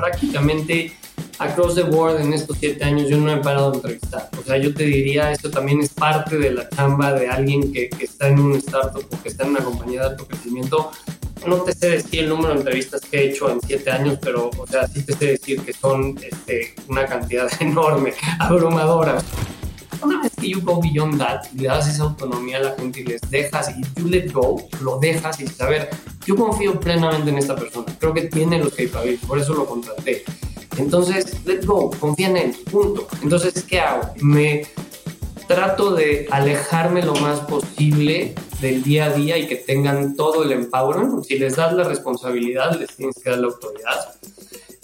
prácticamente across the board en estos siete años yo no he parado de entrevistar. O sea, yo te diría, esto también es parte de la chamba de alguien que, que está en un startup o que está en una compañía de alto crecimiento. No te sé decir el número de entrevistas que he hecho en siete años, pero, o sea, sí te sé decir que son este, una cantidad enorme, abrumadora. Una vez que you go beyond that, le das esa autonomía a la gente y les dejas y you let go, lo dejas y dices, a ver, yo confío plenamente en esta persona, creo que tiene los capabilities, por eso lo contraté entonces, let's go, confía en él, punto. Entonces, ¿qué hago? Me trato de alejarme lo más posible del día a día y que tengan todo el empowerment. Si les das la responsabilidad, les tienes que dar la autoridad.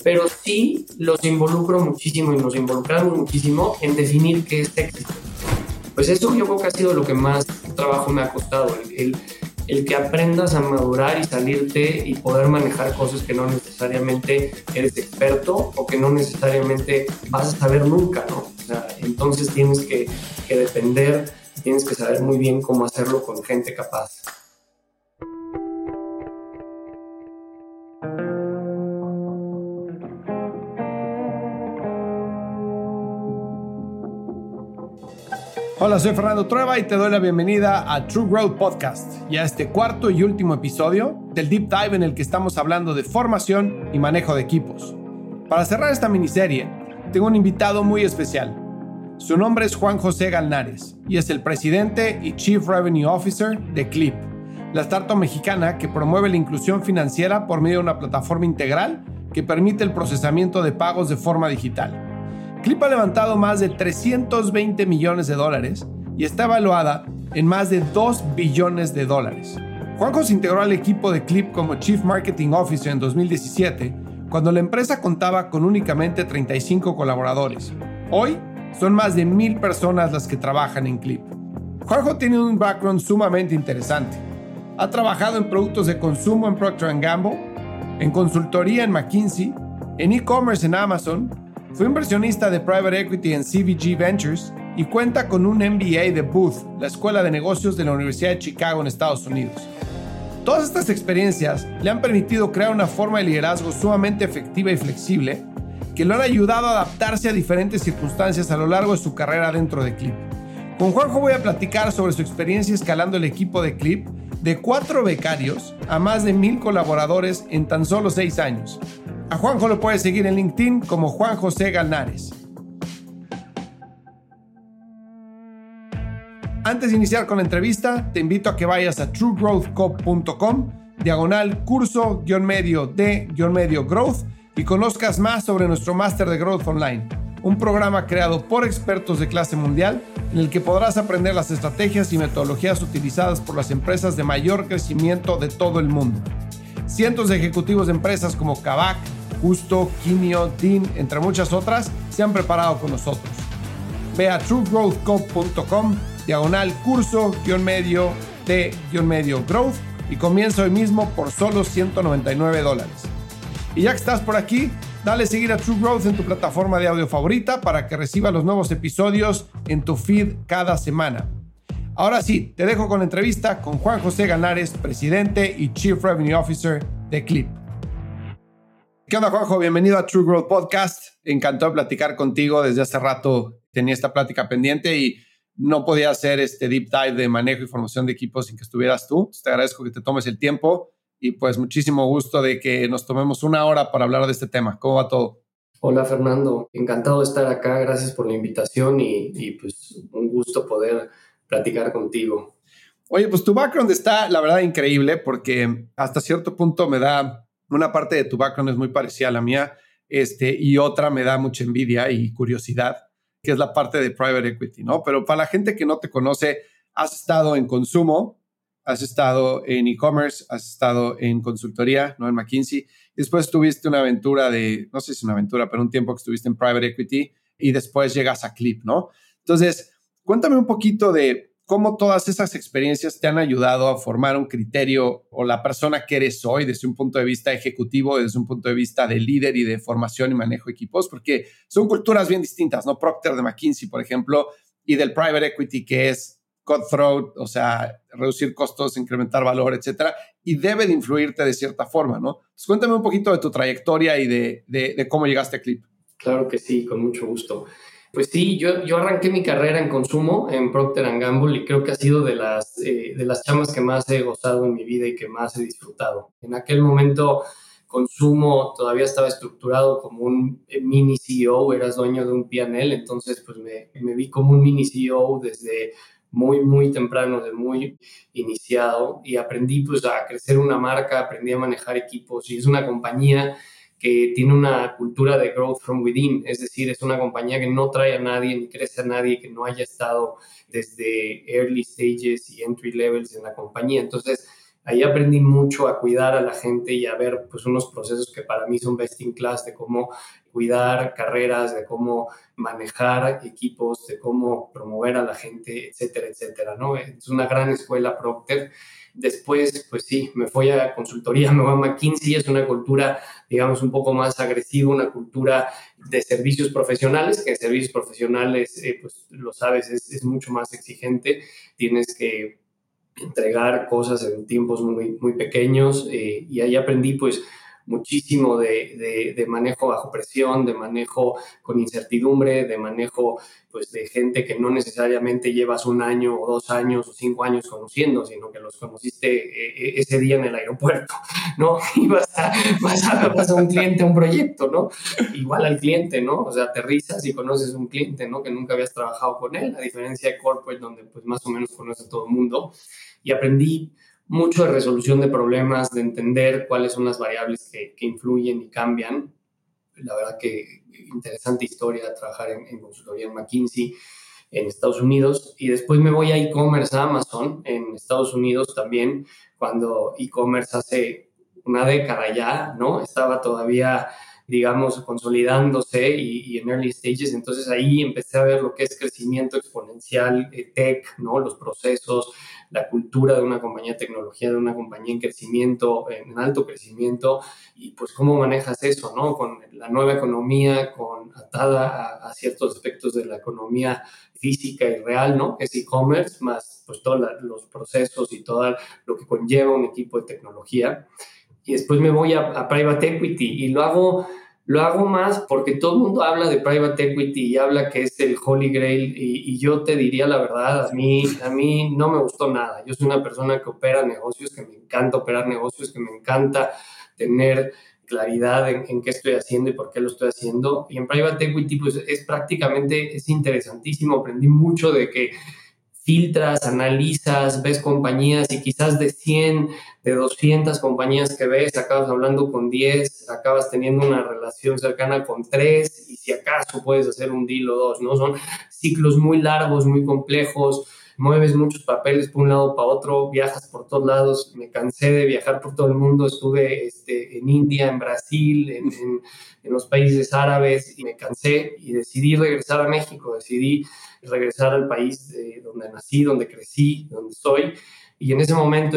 Pero sí los involucro muchísimo y nos involucramos muchísimo en definir qué es éxito. Pues eso yo creo que ha sido lo que más trabajo me ha costado, el el que aprendas a madurar y salirte y poder manejar cosas que no necesariamente eres experto o que no necesariamente vas a saber nunca, ¿no? Entonces tienes que, que depender, tienes que saber muy bien cómo hacerlo con gente capaz. Hola, soy Fernando Trueba y te doy la bienvenida a True Growth Podcast y a este cuarto y último episodio del Deep Dive en el que estamos hablando de formación y manejo de equipos. Para cerrar esta miniserie, tengo un invitado muy especial. Su nombre es Juan José Galnares y es el presidente y Chief Revenue Officer de Clip, la startup mexicana que promueve la inclusión financiera por medio de una plataforma integral que permite el procesamiento de pagos de forma digital. Clip ha levantado más de 320 millones de dólares y está evaluada en más de 2 billones de dólares. Juanjo se integró al equipo de Clip como Chief Marketing Officer en 2017, cuando la empresa contaba con únicamente 35 colaboradores. Hoy son más de mil personas las que trabajan en Clip. Juanjo tiene un background sumamente interesante. Ha trabajado en productos de consumo en Procter Gamble, en consultoría en McKinsey, en e-commerce en Amazon fue inversionista de private equity en CVG Ventures y cuenta con un MBA de Booth, la Escuela de Negocios de la Universidad de Chicago en Estados Unidos. Todas estas experiencias le han permitido crear una forma de liderazgo sumamente efectiva y flexible que lo han ayudado a adaptarse a diferentes circunstancias a lo largo de su carrera dentro de Clip. Con Juanjo voy a platicar sobre su experiencia escalando el equipo de Clip de cuatro becarios a más de mil colaboradores en tan solo seis años a Juanjo lo puedes seguir en LinkedIn como Juan José Galnares. Antes de iniciar con la entrevista, te invito a que vayas a truegrowthcop.com, diagonal curso, guion medio de, guion medio growth y conozcas más sobre nuestro máster de Growth Online, un programa creado por expertos de clase mundial en el que podrás aprender las estrategias y metodologías utilizadas por las empresas de mayor crecimiento de todo el mundo. Cientos de ejecutivos de empresas como Kavak, Justo, Quimio, Dean, entre muchas otras, se han preparado con nosotros. Ve a truegrowthcop.com, diagonal curso, guion medio, de guion medio growth y comienza hoy mismo por solo 199 dólares. Y ya que estás por aquí, dale seguir a True Growth en tu plataforma de audio favorita para que reciba los nuevos episodios en tu feed cada semana. Ahora sí, te dejo con la entrevista con Juan José Ganares, presidente y Chief Revenue Officer de Clip. ¿Qué onda, Juanjo? Bienvenido a True Growth Podcast. Encantado de platicar contigo. Desde hace rato tenía esta plática pendiente y no podía hacer este deep dive de manejo y formación de equipos sin que estuvieras tú. Te agradezco que te tomes el tiempo y pues muchísimo gusto de que nos tomemos una hora para hablar de este tema. ¿Cómo va todo? Hola Fernando, encantado de estar acá. Gracias por la invitación y, y pues un gusto poder platicar contigo. Oye, pues tu background está, la verdad, increíble porque hasta cierto punto me da una parte de tu background es muy parecida a la mía este, y otra me da mucha envidia y curiosidad, que es la parte de private equity, ¿no? Pero para la gente que no te conoce, has estado en consumo, has estado en e-commerce, has estado en consultoría, ¿no? En McKinsey. Después tuviste una aventura de, no sé si es una aventura, pero un tiempo que estuviste en private equity y después llegas a Clip, ¿no? Entonces, cuéntame un poquito de cómo todas esas experiencias te han ayudado a formar un criterio o la persona que eres hoy desde un punto de vista ejecutivo, desde un punto de vista de líder y de formación y manejo equipos, porque son culturas bien distintas, ¿no? Procter de McKinsey, por ejemplo, y del private equity, que es cutthroat, o sea, reducir costos, incrementar valor, etcétera, y debe de influirte de cierta forma, ¿no? Cuéntame un poquito de tu trayectoria y de, de, cómo llegaste a Clip. Claro que sí, con mucho gusto. Pues sí, yo, yo arranqué mi carrera en consumo en Procter Gamble y creo que ha sido de las, eh, de las chamas que más he gozado en mi vida y que más he disfrutado. En aquel momento, consumo todavía estaba estructurado como un eh, mini CEO, eras dueño de un PNL, entonces pues me, me vi como un mini CEO desde muy, muy temprano, de muy iniciado y aprendí pues a crecer una marca, aprendí a manejar equipos y es una compañía que tiene una cultura de growth from within, es decir, es una compañía que no trae a nadie ni crece a nadie que no haya estado desde early stages y entry levels en la compañía. Entonces, ahí aprendí mucho a cuidar a la gente y a ver pues unos procesos que para mí son best in class de cómo cuidar carreras, de cómo manejar equipos, de cómo promover a la gente, etcétera, etcétera, ¿no? Es una gran escuela Procter. Después, pues sí, me fui a consultoría, me voy a McKinsey, es una cultura, digamos, un poco más agresiva, una cultura de servicios profesionales, que servicios profesionales, eh, pues lo sabes, es, es mucho más exigente, tienes que entregar cosas en tiempos muy, muy pequeños eh, y ahí aprendí pues muchísimo de, de, manejo bajo presión, de manejo con incertidumbre, de manejo pues de gente que no necesariamente llevas un año o dos años o cinco años conociendo, sino que los conociste eh, eh, ese día en el aeropuerto, ¿no? Y vas a, vas a, un cliente, un proyecto, ¿no? Igual al cliente, ¿no? O sea, aterrizas y conoces un cliente, ¿no? Que nunca habías trabajado con él, a diferencia de corporate, donde pues más o menos conoces a todo el mundo. Y aprendí mucho de resolución de problemas, de entender cuáles son las variables que, influyen y cambian. La verdad que interesante historia trabajar en, consultoría en McKinsey en Estados Unidos y después me voy a e-commerce a Amazon en Estados Unidos también cuando e-commerce hace una década ya, ¿no? Estaba todavía digamos, consolidándose y, en early stages. Entonces ahí empecé a ver lo que es crecimiento exponencial, eh, tech, ¿no? Los procesos, la cultura de una compañía de tecnología, de una compañía en crecimiento, en alto crecimiento, y pues cómo manejas eso, ¿no? Con la nueva economía, con atada a, ciertos aspectos de la economía física y real, ¿no? Es e-commerce, más pues todos los procesos y todo lo que conlleva un equipo de tecnología y después me voy a, private equity y lo hago, lo hago más porque todo el mundo habla de private equity y habla que es el holy grail y, yo te diría la verdad, a mí, a mí no me gustó nada. Yo soy una persona que opera negocios, que me encanta operar negocios, que me encanta tener claridad en, en, qué estoy haciendo y por qué lo estoy haciendo. Y en private equity pues es prácticamente, es interesantísimo, aprendí mucho de que filtras, analizas, ves compañías y quizás de 100, de 200 compañías que ves, acabas hablando con 10, acabas teniendo una relación cercana con 3 y si acaso puedes hacer un deal o dos, ¿no? Son ciclos muy largos, muy complejos, mueves muchos papeles por un lado para otro, viajas por todos lados, me cansé de viajar por todo el mundo, estuve este, en India, en Brasil, en, en, en los países árabes y me cansé y decidí regresar a México, decidí regresar al país de donde nací, donde crecí, donde soy. Y en ese momento,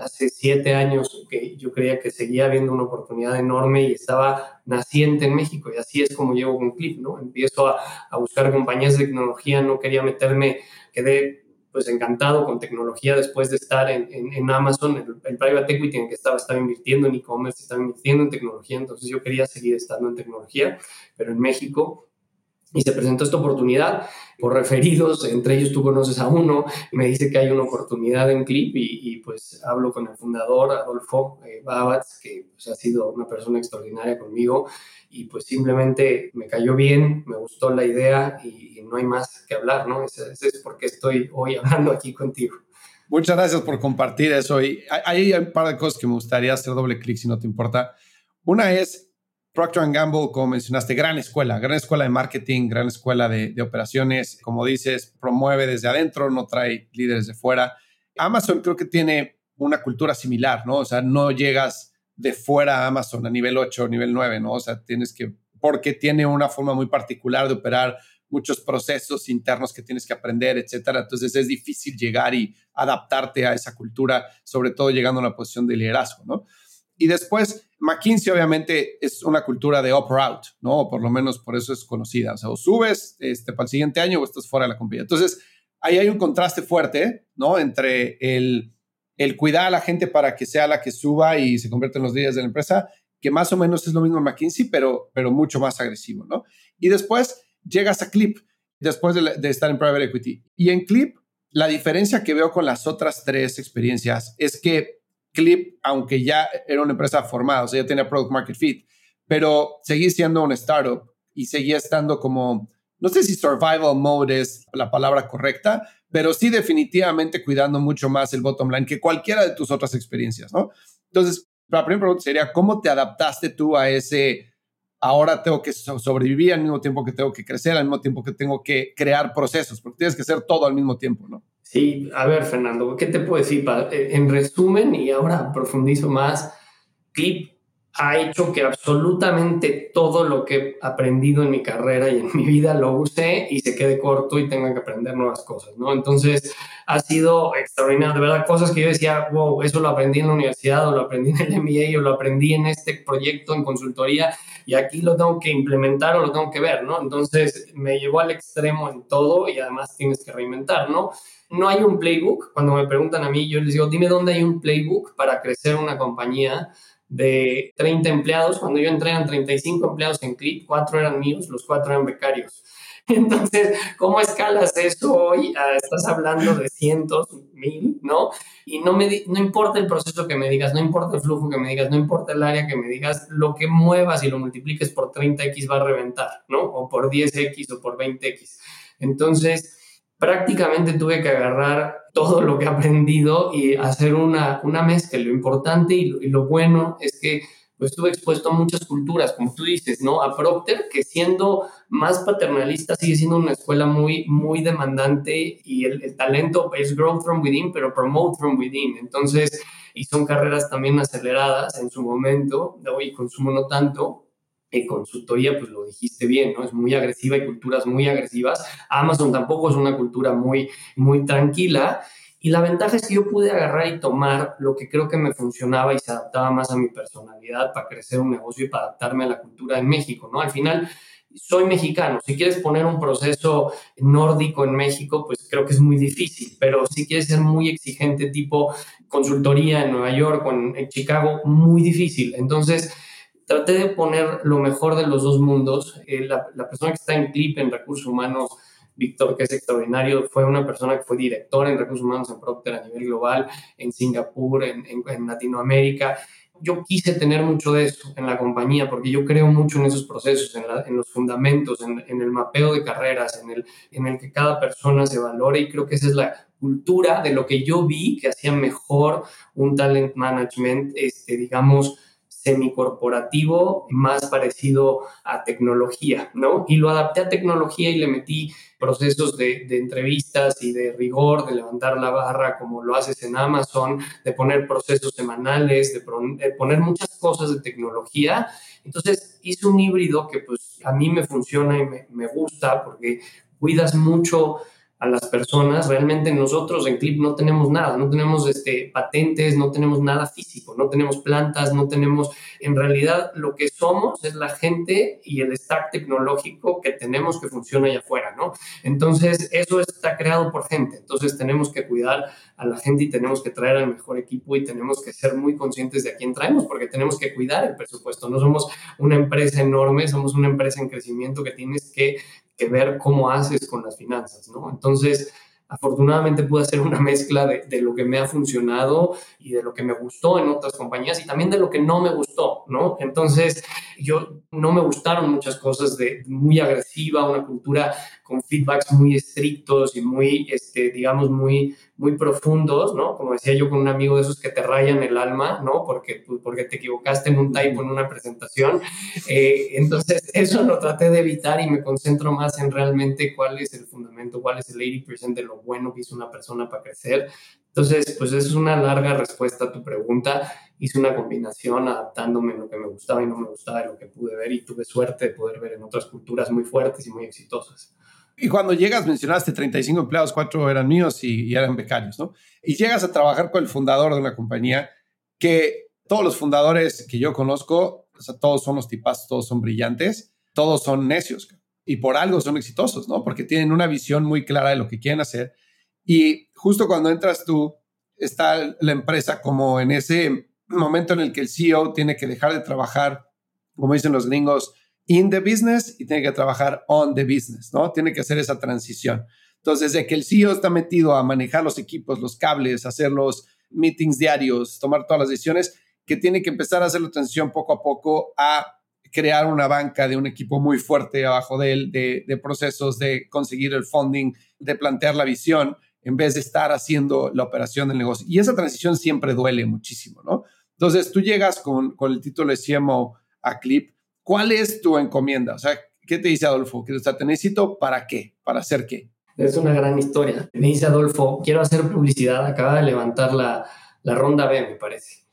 hace siete años, que yo creía que seguía habiendo una oportunidad enorme y estaba naciente en México. Y así es como llego con Clip, ¿no? Empiezo a, a buscar compañías de tecnología, no quería meterme, quedé pues encantado con tecnología después de estar en, en, Amazon, el, el, private equity en que estaba, estaba invirtiendo en e-commerce, estaba invirtiendo en tecnología, entonces yo quería seguir estando en tecnología, pero en México y se presentó esta oportunidad por referidos, entre ellos tú conoces a uno, me dice que hay una oportunidad en Clip y, pues hablo con el fundador, Adolfo eh, Babatz, que pues, ha sido una persona extraordinaria conmigo y pues simplemente me cayó bien, me gustó la idea y, no hay más que hablar, ¿no? Ese, es por qué estoy hoy hablando aquí contigo. Muchas gracias por compartir eso y hay, hay un par de cosas que me gustaría hacer doble clic si no te importa. Una es Procter Gamble, como mencionaste, gran escuela, gran escuela de marketing, gran escuela de, operaciones. Como dices, promueve desde adentro, no trae líderes de fuera. Amazon creo que tiene una cultura similar, ¿no? O sea, no llegas de fuera a Amazon a nivel 8 o nivel 9, ¿no? O sea, tienes que, porque tiene una forma muy particular de operar muchos procesos internos que tienes que aprender, etcétera. Entonces es difícil llegar y adaptarte a esa cultura, sobre todo llegando a una posición de liderazgo, ¿no? Y después, McKinsey obviamente es una cultura de up out, ¿no? por lo menos por eso es conocida. O sea, o subes este, para el siguiente año o estás fuera de la compañía. Entonces, ahí hay un contraste fuerte, ¿no? Entre el, el cuidar a la gente para que sea la que suba y se convierta en los líderes de la empresa, que más o menos es lo mismo en McKinsey, pero, pero mucho más agresivo, ¿no? Y después llegas a Clip, después de, de estar en Private Equity. Y en Clip, la diferencia que veo con las otras tres experiencias es que Clip, aunque ya era una empresa formada, o sea, ya tenía product market fit, pero seguí siendo una startup y seguía estando como, no sé si survival mode es la palabra correcta, pero sí definitivamente cuidando mucho más el bottom line que cualquiera de tus otras experiencias, ¿no? Entonces, la primera pregunta sería, ¿cómo te adaptaste tú a ese, ahora tengo que sobrevivir al mismo tiempo que tengo que crecer, al mismo tiempo que tengo que crear procesos, porque tienes que hacer todo al mismo tiempo, ¿no? Sí, a ver, Fernando, ¿qué te puedo decir? En resumen, y ahora profundizo más, Clip ha hecho que absolutamente todo lo que he aprendido en mi carrera y en mi vida lo use y se quede corto y tenga que aprender nuevas cosas, ¿no? Entonces, ha sido extraordinario, de verdad, cosas que yo decía, wow, eso lo aprendí en la universidad o lo aprendí en el MBA o lo aprendí en este proyecto en consultoría y aquí lo tengo que implementar o lo tengo que ver, ¿no? Entonces, me llevó al extremo en todo y además tienes que reinventar, ¿no? No hay un playbook. Cuando me preguntan a mí, yo les digo, dime dónde hay un playbook para crecer una compañía de 30 empleados. Cuando yo entré eran 35 empleados en Clip, cuatro eran míos, los cuatro eran becarios. Entonces, ¿cómo escalas eso hoy? Ah, estás hablando de cientos, mil, ¿no? Y no, me no importa el proceso que me digas, no importa el flujo que me digas, no importa el área que me digas, lo que muevas y lo multipliques por 30x va a reventar, ¿no? O por 10x o por 20x. Entonces, prácticamente tuve que agarrar todo lo que he aprendido y hacer una, una mezcla. Lo importante y lo, bueno es que pues, estuve expuesto a muchas culturas, como tú dices, ¿no? A Procter, que siendo más paternalista sigue siendo una escuela muy, muy demandante y el, talento es growth from within, pero promote from within. Entonces, y son carreras también aceleradas en su momento, de hoy consumo no tanto, en consultoría, pues lo dijiste bien, ¿no? Es muy agresiva y culturas muy agresivas. Amazon tampoco es una cultura muy, muy tranquila. Y la ventaja es que yo pude agarrar y tomar lo que creo que me funcionaba y se adaptaba más a mi personalidad para crecer un negocio y para adaptarme a la cultura en México, ¿no? Al final, soy mexicano. Si quieres poner un proceso nórdico en México, pues creo que es muy difícil, pero si quieres ser muy exigente, tipo consultoría en Nueva York o en, en Chicago, muy difícil. Entonces, traté de poner lo mejor de los dos mundos. Eh, la, persona que está en CLIP en recursos humanos, Víctor, que es extraordinario, fue una persona que fue director en recursos humanos en Procter a nivel global, en Singapur, en, Latinoamérica. Yo quise tener mucho de eso en la compañía porque yo creo mucho en esos procesos, en, los fundamentos, en, el mapeo de carreras, en el, en el que cada persona se valore y creo que esa es la cultura de lo que yo vi que hacía mejor un talent management, este, digamos, semicorporativo más parecido a tecnología, ¿no? Y lo adapté a tecnología y le metí procesos de, entrevistas y de rigor, de levantar la barra como lo haces en Amazon, de poner procesos semanales, de, poner muchas cosas de tecnología. Entonces hice un híbrido que pues a mí me funciona y me, me gusta porque cuidas mucho a las personas, realmente nosotros en Clip no tenemos nada, no tenemos este, patentes, no tenemos nada físico, no tenemos plantas, no tenemos, en realidad lo que somos es la gente y el stack tecnológico que tenemos que funciona allá afuera, ¿no? Entonces, eso está creado por gente, entonces tenemos que cuidar a la gente y tenemos que traer al mejor equipo y tenemos que ser muy conscientes de a quién traemos, porque tenemos que cuidar el presupuesto, no somos una empresa enorme, somos una empresa en crecimiento que tienes que que ver cómo haces con las finanzas, ¿no? Entonces, afortunadamente pude hacer una mezcla de, lo que me ha funcionado y de lo que me gustó en otras compañías y también de lo que no me gustó, ¿no? Entonces, yo no me gustaron muchas cosas de muy agresiva, una cultura con feedbacks muy estrictos y muy, este, digamos, muy, muy profundos, ¿no? Como decía yo con un amigo de esos que te rayan el alma, ¿no? Porque, pues, porque te equivocaste en un typo en una presentación. Eh, entonces, eso lo traté de evitar y me concentro más en realmente cuál es el fundamento, cuál es el 80% de lo bueno que hizo una persona para crecer. Entonces, pues es una larga respuesta a tu pregunta. Hice una combinación adaptándome en lo que me gustaba y no me gustaba de lo que pude ver y tuve suerte de poder ver en otras culturas muy fuertes y muy exitosas. Y cuando llegas, mencionaste 35 empleados, cuatro eran míos y, eran becarios, ¿no? Y llegas a trabajar con el fundador de una compañía que todos los fundadores que yo conozco, o sea, todos son los tipazos, todos son brillantes, todos son necios y por algo son exitosos, ¿no? Porque tienen una visión muy clara de lo que quieren hacer Y justo cuando entras tú, está la empresa como en ese momento en el que el CEO tiene que dejar de trabajar, como dicen los gringos, in the business y tiene que trabajar on the business, ¿no? Tiene que hacer esa transición. Entonces, de que el CEO está metido a manejar los equipos, los cables, hacer los meetings diarios, tomar todas las decisiones, que tiene que empezar a hacer la transición poco a poco a crear una banca de un equipo muy fuerte abajo de él, de, de procesos, de conseguir el funding, de plantear la visión, en vez de estar haciendo la operación del negocio. Y esa transición siempre duele muchísimo, ¿no? Entonces, tú llegas con, con el título de CMO a Clip. ¿Cuál es tu encomienda? O sea, ¿qué te dice Adolfo? Que te necesito para qué? ¿Para hacer qué? Es una gran historia. Me dice Adolfo, quiero hacer publicidad. Acaba de levantar la, la ronda B, me parece.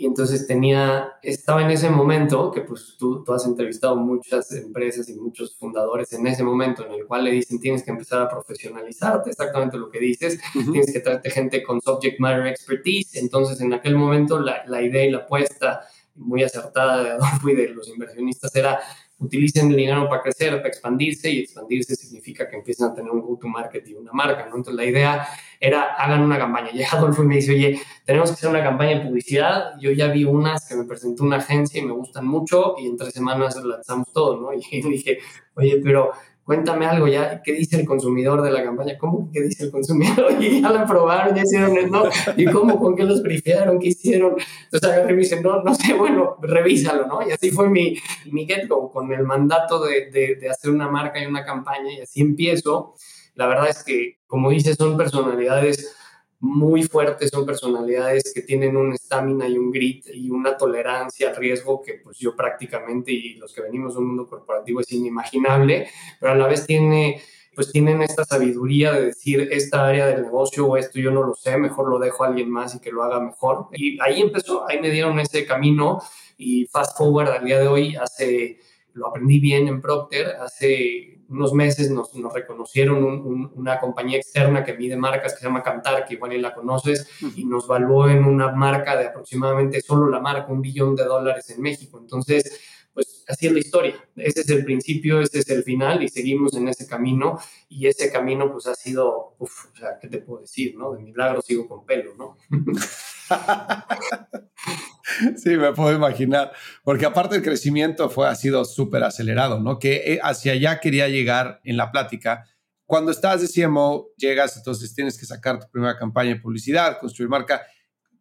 Y entonces tenía, estaba en ese momento, que pues tú, tú has entrevistado muchas empresas y muchos fundadores en ese momento en el cual le dicen tienes que empezar a profesionalizarte, exactamente lo que dices, tienes que traerte gente con subject matter expertise. Entonces en aquel momento la, la idea y la apuesta muy acertada de Adolfo y de los inversionistas era utilicen el dinero para crecer, para expandirse, y expandirse significa que empiezan a tener un go-to-market y una marca. Entonces la idea era, hagan una campaña. Y Adolfo me dice, oye, tenemos que hacer una campaña de publicidad. Yo ya vi unas que me presentó una agencia y me gustan mucho, y en tres semanas lanzamos todo, ¿no? Y dije, oye, pero cuéntame algo ya, ¿qué dice el consumidor de la campaña? ¿Cómo que dice el consumidor? Y ya la probaron, ya hicieron el no, ¿y cómo? ¿Con qué los brifearon? ¿Qué hicieron? Entonces agarré y me dicen, no, no sé, bueno, revísalo, ¿no? Y así fue mi, mi get-go, con el mandato de, de, de hacer una marca y una campaña, y así empiezo. La verdad es que, como dices, son personalidades muy fuertes, son personalidades que tienen una estamina y un grit y una tolerancia al riesgo que pues yo prácticamente y los que venimos de un mundo corporativo es inimaginable, pero a la vez tiene pues tienen esta sabiduría de decir esta área del negocio o esto yo no lo sé, mejor lo dejo a alguien más y que lo haga mejor. Y ahí empezó, ahí me dieron ese camino y fast forward al día de hoy, hace, lo aprendí bien en Procter, hace unos meses nos, nos reconocieron una compañía externa que mide marcas que se llama Cantar, que igual la conoces, y nos valuó en una marca de aproximadamente solo la marca, un billón de dólares en México. Entonces, pues así es la historia. Ese es el principio, ese es el final y seguimos en ese camino. Y ese camino, pues ha sido, uf, o sea, ¿qué te puedo decir? ¿no? De milagro sigo con pelo, ¿no? Sí, me puedo imaginar, porque aparte el crecimiento fue, ha sido súper acelerado, ¿no? Que eh, hacia allá quería llegar en la plática. Cuando estás de CMO, llegas, entonces tienes que sacar tu primera campaña de publicidad, construir marca.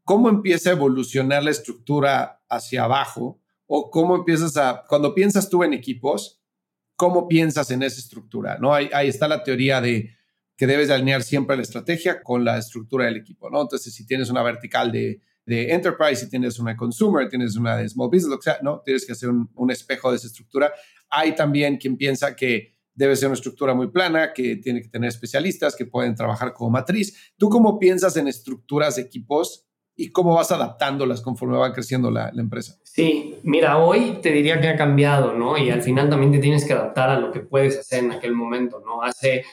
¿Cómo empieza a evolucionar la estructura hacia abajo? ¿O cómo empiezas a, cuando piensas tú en equipos, cómo piensas en esa estructura? ¿no? Ahí, ahí está la teoría de que debes alinear siempre la estrategia con la estructura del equipo, ¿no? Entonces, si tienes una vertical de de enterprise, si tienes una consumer, tienes una de small business, lo que sea, no, tienes que hacer un, un, espejo de esa estructura. Hay también quien piensa que debe ser una estructura muy plana, que tiene que tener especialistas que pueden trabajar como matriz. ¿Tú cómo piensas en estructuras de equipos y cómo vas adaptándolas conforme va creciendo la, la, empresa? Sí, mira, hoy te diría que ha cambiado, ¿no? Y al final también te tienes que adaptar a lo que puedes hacer en aquel momento, ¿no? Hace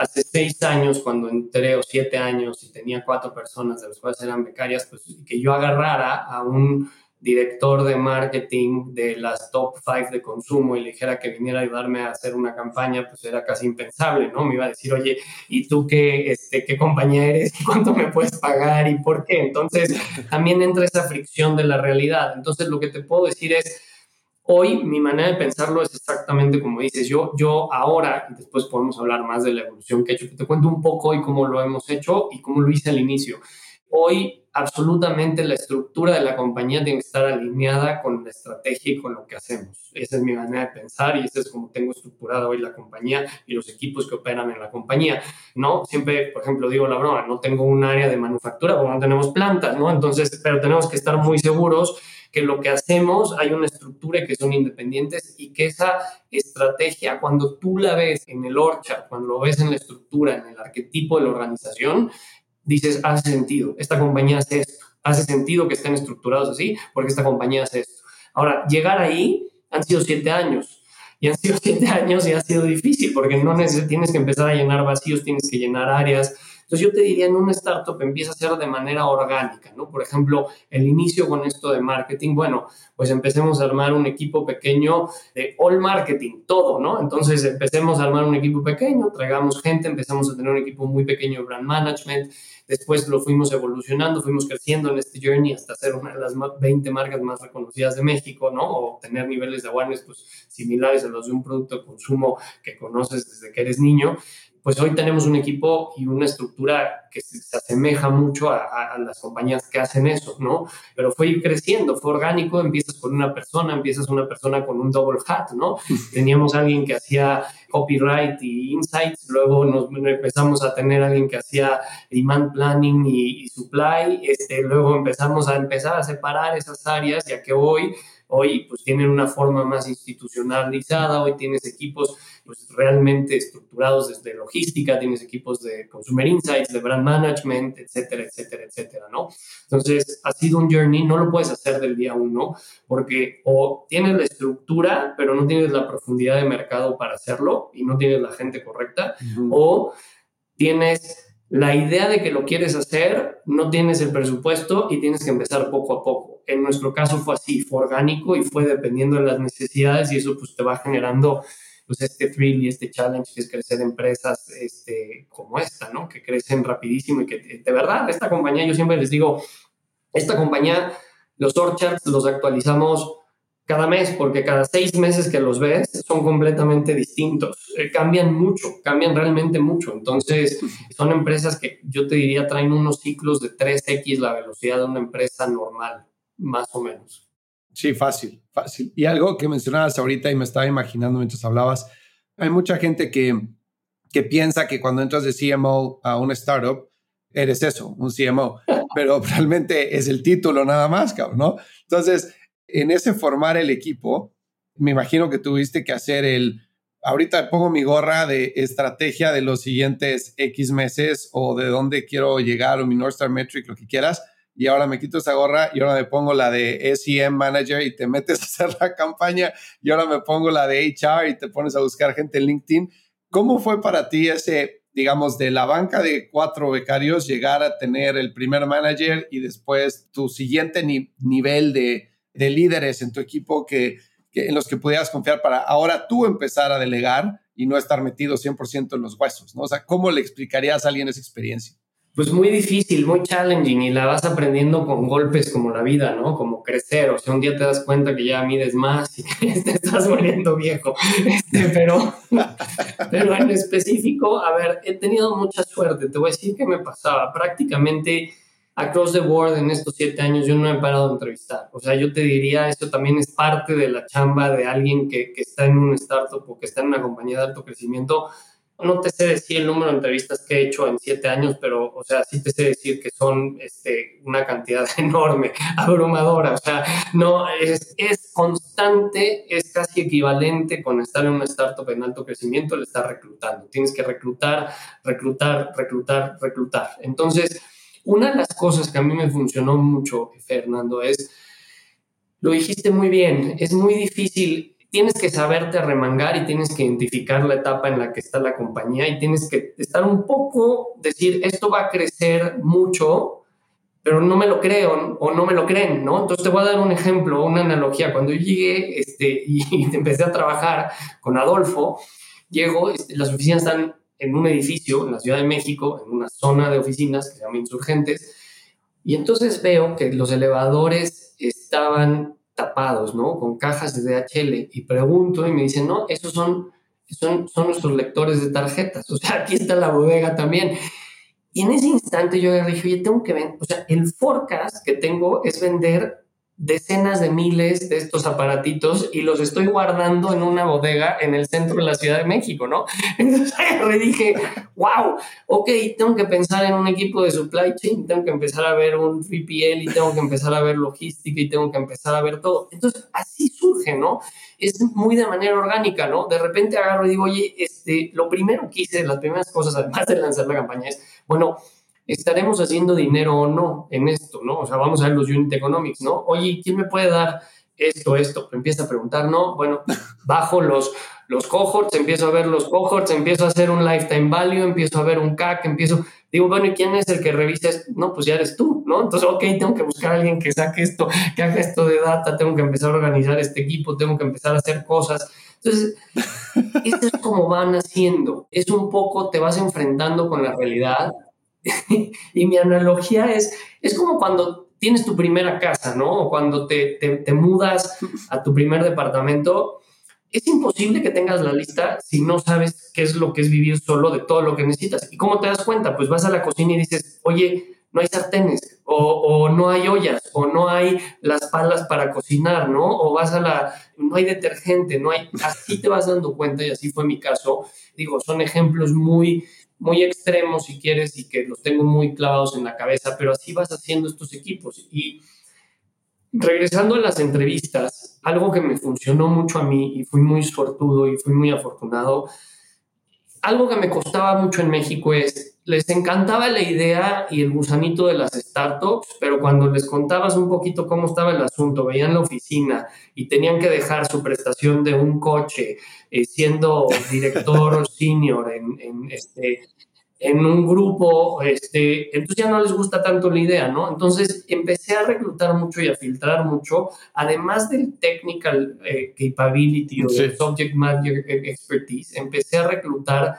hace seis años, cuando entré, o siete años, y tenía cuatro personas, de las cuales eran becarias, pues que yo agarrara a un director de marketing de las top five de consumo y le dijera que viniera a ayudarme a hacer una campaña, pues era casi impensable, ¿no? Me iba a decir, oye, ¿y tú qué, este, qué compañía eres? ¿Cuánto me puedes pagar? ¿Y por qué? Entonces, también entra esa fricción de la realidad. Entonces, lo que te puedo decir es, Hoy mi manera de pensarlo es exactamente como dices. Yo, yo ahora, y después podemos hablar más de la evolución que he hecho, te cuento un poco hoy cómo lo hemos hecho y cómo lo hice al inicio. Hoy absolutamente la estructura de la compañía tiene que estar alineada con la estrategia y con lo que hacemos. Esa es mi manera de pensar y esa es como tengo estructurada hoy la compañía y los equipos que operan en la compañía. No, siempre, por ejemplo, digo la broma, no tengo un área de manufactura porque no tenemos plantas, ¿no? Entonces, pero tenemos que estar muy seguros que lo que hacemos hay una estructura que son independientes y que esa estrategia, cuando tú la ves en el orchard, cuando lo ves en la estructura, en el arquetipo de la organización, dices, hace sentido, esta compañía hace esto, hace sentido que estén estructurados así, porque esta compañía hace esto. Ahora, llegar ahí han sido siete años. Y han sido siete años y ha sido difícil porque no tienes que empezar a llenar vacíos, tienes que llenar áreas, Entonces yo te diría, en una startup empieza a ser de manera orgánica, ¿no? Por ejemplo, el inicio con esto de marketing, bueno, pues empecemos a armar un equipo pequeño de all marketing, todo, ¿no? Entonces empecemos a armar un equipo pequeño, traigamos gente, empezamos a tener un equipo muy pequeño de brand management, después lo fuimos evolucionando, fuimos creciendo en este journey hasta ser una de las 20 marcas más reconocidas de México, ¿no? O tener niveles de awareness pues, similares a los de un producto de consumo que conoces desde que eres niño pues hoy tenemos un equipo y una estructura que se, asemeja mucho a, las compañías que hacen eso, ¿no? Pero fue ir creciendo, fue orgánico, empiezas con una persona, empiezas una persona con un double hat, ¿no? Teníamos alguien que hacía copyright y insights, luego nos empezamos a tener alguien que hacía demand planning y, y supply, este, luego empezamos a empezar a separar esas áreas, ya que hoy Hoy pues tienen una forma más institucionalizada, hoy tienes equipos pues realmente estructurados desde logística, tienes equipos de consumer insights, de brand management, etcétera, etcétera, etcétera, ¿no? Entonces ha sido un journey, no lo puedes hacer del día uno porque o tienes la estructura pero no tienes la profundidad de mercado para hacerlo y no tienes la gente correcta o tienes la idea de que lo quieres hacer, no tienes el presupuesto y tienes que empezar poco a poco. En nuestro caso fue así, fue orgánico y fue dependiendo de las necesidades y eso pues te va generando pues este thrill y este challenge que es crecer empresas este, como esta, ¿no? Que crecen rapidísimo y que de verdad esta compañía, yo siempre les digo, esta compañía, los orchards los actualizamos cada mes, porque cada seis meses que los ves son completamente distintos. Eh, cambian mucho, cambian realmente mucho. Entonces, son empresas que yo te diría traen unos ciclos de 3X la velocidad de una empresa normal, más o menos. Sí, fácil, fácil. Y algo que mencionabas ahorita y me estaba imaginando mientras hablabas, hay mucha gente que, que piensa que cuando entras de CMO a una startup, eres eso, un CMO, pero realmente es el título nada más, cabrón, ¿no? Entonces, en ese formar el equipo, me imagino que tuviste que hacer el, ahorita pongo mi gorra de estrategia de los siguientes X meses o de dónde quiero llegar o mi North Star Metric, lo que quieras. Y ahora me quito esa gorra y ahora me pongo la de SEM Manager y te metes a hacer la campaña y ahora me pongo la de HR y te pones a buscar gente en LinkedIn. ¿Cómo fue para ti ese, digamos, de la banca de cuatro becarios llegar a tener el primer manager y después tu siguiente nivel de, de líderes en tu equipo que, en los que pudieras confiar para ahora tú empezar a delegar y no estar metido 100% en los huesos, ¿no? O sea, ¿cómo le explicarías a alguien esa experiencia? Pues muy difícil, muy challenging y la vas aprendiendo con golpes como la vida, ¿no? Como crecer, o sea, un día te das cuenta que ya mides más y te estás volviendo viejo, este, pero, pero en específico, a ver, he tenido mucha suerte, te voy a decir qué me pasaba, prácticamente across the board en estos siete años yo no he parado de entrevistar. O sea, yo te diría, eso también es parte de la chamba de alguien que, que, está en un startup o que está en una compañía de alto crecimiento. No te sé decir el número de entrevistas que he hecho en siete años, pero, o sea, sí te sé decir que son este, una cantidad enorme, abrumadora. O sea, no, es, constante, es casi equivalente con estar en una startup en alto crecimiento, el estar reclutando. Tienes que reclutar, reclutar, reclutar, reclutar. Entonces, una de las cosas que a mí me funcionó mucho, Fernando, es, lo dijiste muy bien, es muy difícil, tienes que saberte remangar y tienes que identificar la etapa en la que está la compañía y tienes que estar un poco, decir, esto va a crecer mucho, pero no me lo creo o no me lo creen, ¿no? Entonces te voy a dar un ejemplo, una analogía. Cuando yo llegué este, y empecé a trabajar con Adolfo, llego, este, las oficinas están en un edificio en la Ciudad de México, en una zona de oficinas que se llama Insurgentes, y entonces veo que los elevadores estaban tapados, ¿no? Con cajas de DHL, y pregunto y me dicen, no, esos son, son, son nuestros lectores de tarjetas, o sea, aquí está la bodega también. Y en ese instante yo dije, oye, tengo que vender, o sea, el forecast que tengo es vender decenas de miles de estos aparatitos y los estoy guardando en una bodega en el centro de la Ciudad de México, ¿no? Entonces me dije, wow, ok, tengo que pensar en un equipo de supply chain, tengo que empezar a ver un 3PL y tengo que empezar a ver logística y tengo que empezar a ver todo. Entonces así surge, ¿no? Es muy de manera orgánica, ¿no? De repente agarro y digo, oye, este, lo primero que hice, las primeras cosas, además de lanzar la campaña, es, bueno, estaremos haciendo dinero o no en esto, ¿no? O sea, vamos a ver los unit economics, ¿no? Oye, ¿quién me puede dar esto, esto? Empieza a preguntar, ¿no? Bueno, bajo los, los cohorts, empiezo a ver los cohorts, empiezo a hacer un lifetime value, empiezo a ver un CAC, empiezo, digo, bueno, ¿y quién es el que revisa esto? No, pues ya eres tú, ¿no? Entonces, ok, tengo que buscar a alguien que saque esto, que haga esto de data, tengo que empezar a organizar este equipo, tengo que empezar a hacer cosas. Entonces, esto es como van haciendo, es un poco, te vas enfrentando con la realidad. y mi analogía es, es como cuando tienes tu primera casa, ¿no? O cuando te, te, mudas a tu primer departamento, es imposible que tengas la lista si no sabes qué es lo que es vivir solo de todo lo que necesitas. ¿Y cómo te das cuenta? Pues vas a la cocina y dices, oye, no hay sartenes, o, o, no hay ollas, o no hay las palas para cocinar, ¿no? O vas a la, no hay detergente, no hay, así te vas dando cuenta y así fue mi caso. Digo, son ejemplos muy, muy extremos si quieres y que los tengo muy clavados en la cabeza, pero así vas haciendo estos equipos. Y regresando a las entrevistas, algo que me funcionó mucho a mí y fui muy suertudo y fui muy afortunado, algo que me costaba mucho en México es, les encantaba la idea y el gusanito de las startups, pero cuando les contabas un poquito cómo estaba el asunto, veían la oficina y tenían que dejar su prestación de un coche eh, siendo director senior en, en, este, en un grupo, este, entonces ya no les gusta tanto la idea, ¿no? Entonces empecé a reclutar mucho y a filtrar mucho, además del technical eh, capability o del subject matter expertise, empecé a reclutar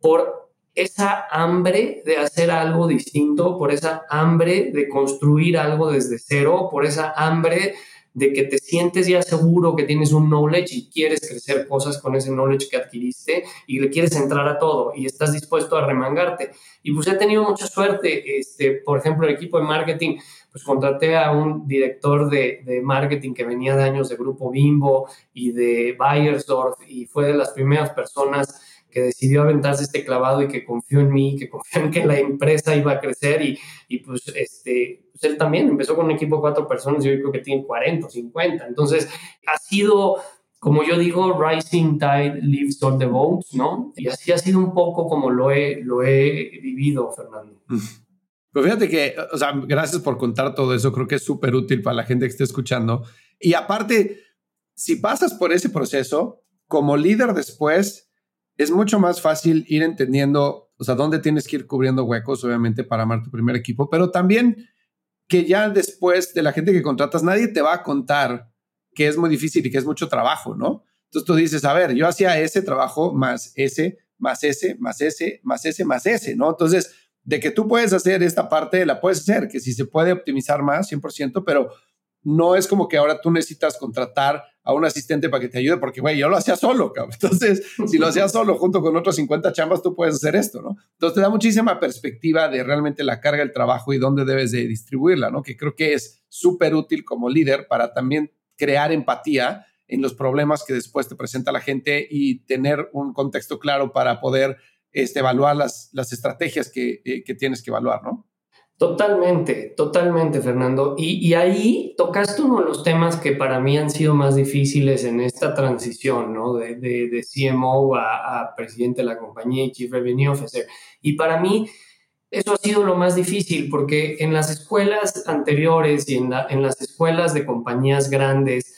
por esa hambre de hacer algo distinto, por esa hambre de construir algo desde cero, por esa hambre de que te sientes ya seguro que tienes un knowledge y quieres crecer cosas con ese knowledge que adquiriste y le quieres entrar a todo y estás dispuesto a remangarte. Y pues he tenido mucha suerte, este, por ejemplo, el equipo de marketing, pues contraté a un director de, de marketing que venía de años de Grupo Bimbo y de Bayersdorf y fue de las primeras personas que decidió aventarse este clavado y que confió en mí, que confió en que la empresa iba a crecer y, y pues, este, pues él también empezó con un equipo de cuatro personas y yo creo que tiene 40 o 50. Entonces, ha sido, como yo digo, rising tide lifts all the boats, ¿no? Y así ha sido un poco como lo he, lo he vivido, Fernando. Pues fíjate que, o sea, gracias por contar todo eso, creo que es súper útil para la gente que esté escuchando. Y aparte, si pasas por ese proceso, como líder después, es mucho más fácil ir entendiendo, o sea, dónde tienes que ir cubriendo huecos, obviamente, para armar tu primer equipo, pero también que ya después de la gente que contratas, nadie te va a contar que es muy difícil y que es mucho trabajo, ¿no? Entonces tú dices, a ver, yo hacía ese trabajo más ese, más ese, más ese, más ese, más ese, ¿no? Entonces, de que tú puedes hacer esta parte, la puedes hacer, que si se puede optimizar más, 100%, pero no es como que ahora tú necesitas contratar a un asistente para que te ayude, porque, güey, yo lo hacía solo, cabrón. Entonces, si lo hacías solo junto con otros 50 chambas, tú puedes hacer esto, ¿no? Entonces, te da muchísima perspectiva de realmente la carga del trabajo y dónde debes de distribuirla, ¿no? Que creo que es súper útil como líder para también crear empatía en los problemas que después te presenta la gente y tener un contexto claro para poder este, evaluar las, las estrategias que, eh, que tienes que evaluar, ¿no? Totalmente, totalmente, Fernando. Y, ahí tocaste uno de los temas que para mí han sido más difíciles en esta transición, ¿no? De, de, CMO a, presidente de la compañía y Chief Revenue Officer. Y para mí eso ha sido lo más difícil porque en las escuelas anteriores y en, en las escuelas de compañías grandes,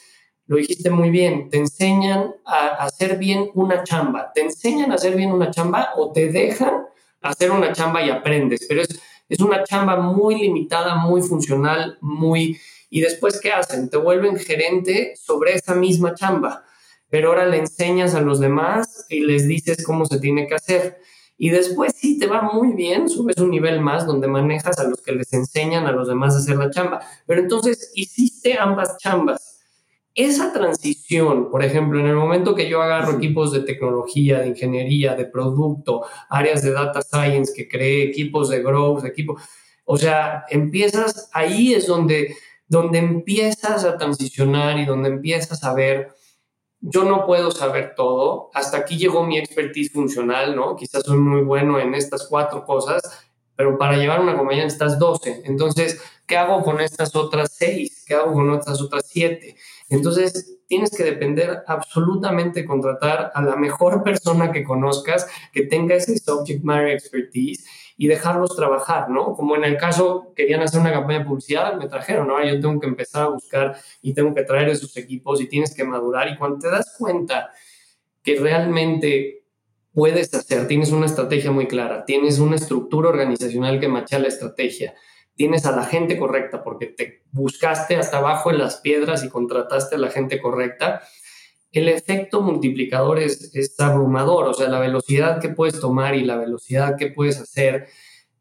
lo dijiste muy bien, te enseñan a hacer bien una chamba, te enseñan a hacer bien una chamba o te dejan hacer una chamba y aprendes, pero es es una chamba muy limitada, muy funcional, muy... Y después, ¿qué hacen? Te vuelven gerente sobre esa misma chamba, pero ahora le enseñas a los demás y les dices cómo se tiene que hacer. Y después sí te va muy bien, subes un nivel más donde manejas a los que les enseñan a los demás a hacer la chamba. Pero entonces hiciste ambas chambas esa transición, por ejemplo, en el momento que yo agarro equipos de tecnología, de ingeniería, de producto, áreas de data science, que creé equipos de growth, equipos, o sea, empiezas, ahí es donde, donde empiezas a transicionar y donde empiezas a ver, yo no puedo saber todo, hasta aquí llegó mi expertise funcional, ¿no? Quizás soy muy bueno en estas cuatro cosas, pero para llevar una compañía necesitas 12. Entonces, ¿qué hago con estas otras seis? ¿Qué hago con estas otras siete? Entonces, tienes que depender absolutamente contratar a la mejor persona que conozcas, que tenga ese subject matter expertise y dejarlos trabajar, ¿no? Como en el caso, querían hacer una campaña de publicidad, me trajeron, ahora yo tengo que empezar a buscar y tengo que traer esos equipos y tienes que madurar y cuando te das cuenta que realmente puedes hacer, tienes una estrategia muy clara, tienes una estructura organizacional que macha la estrategia, tienes a la gente correcta porque te buscaste hasta abajo en las piedras y contrataste a la gente correcta, el efecto multiplicador es, es abrumador, o sea, la velocidad que puedes tomar y la velocidad que puedes hacer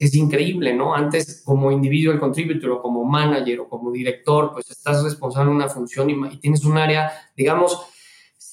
es increíble, ¿no? Antes como individual contributor o como manager o como director, pues estás responsable de una función y, tienes un área, digamos,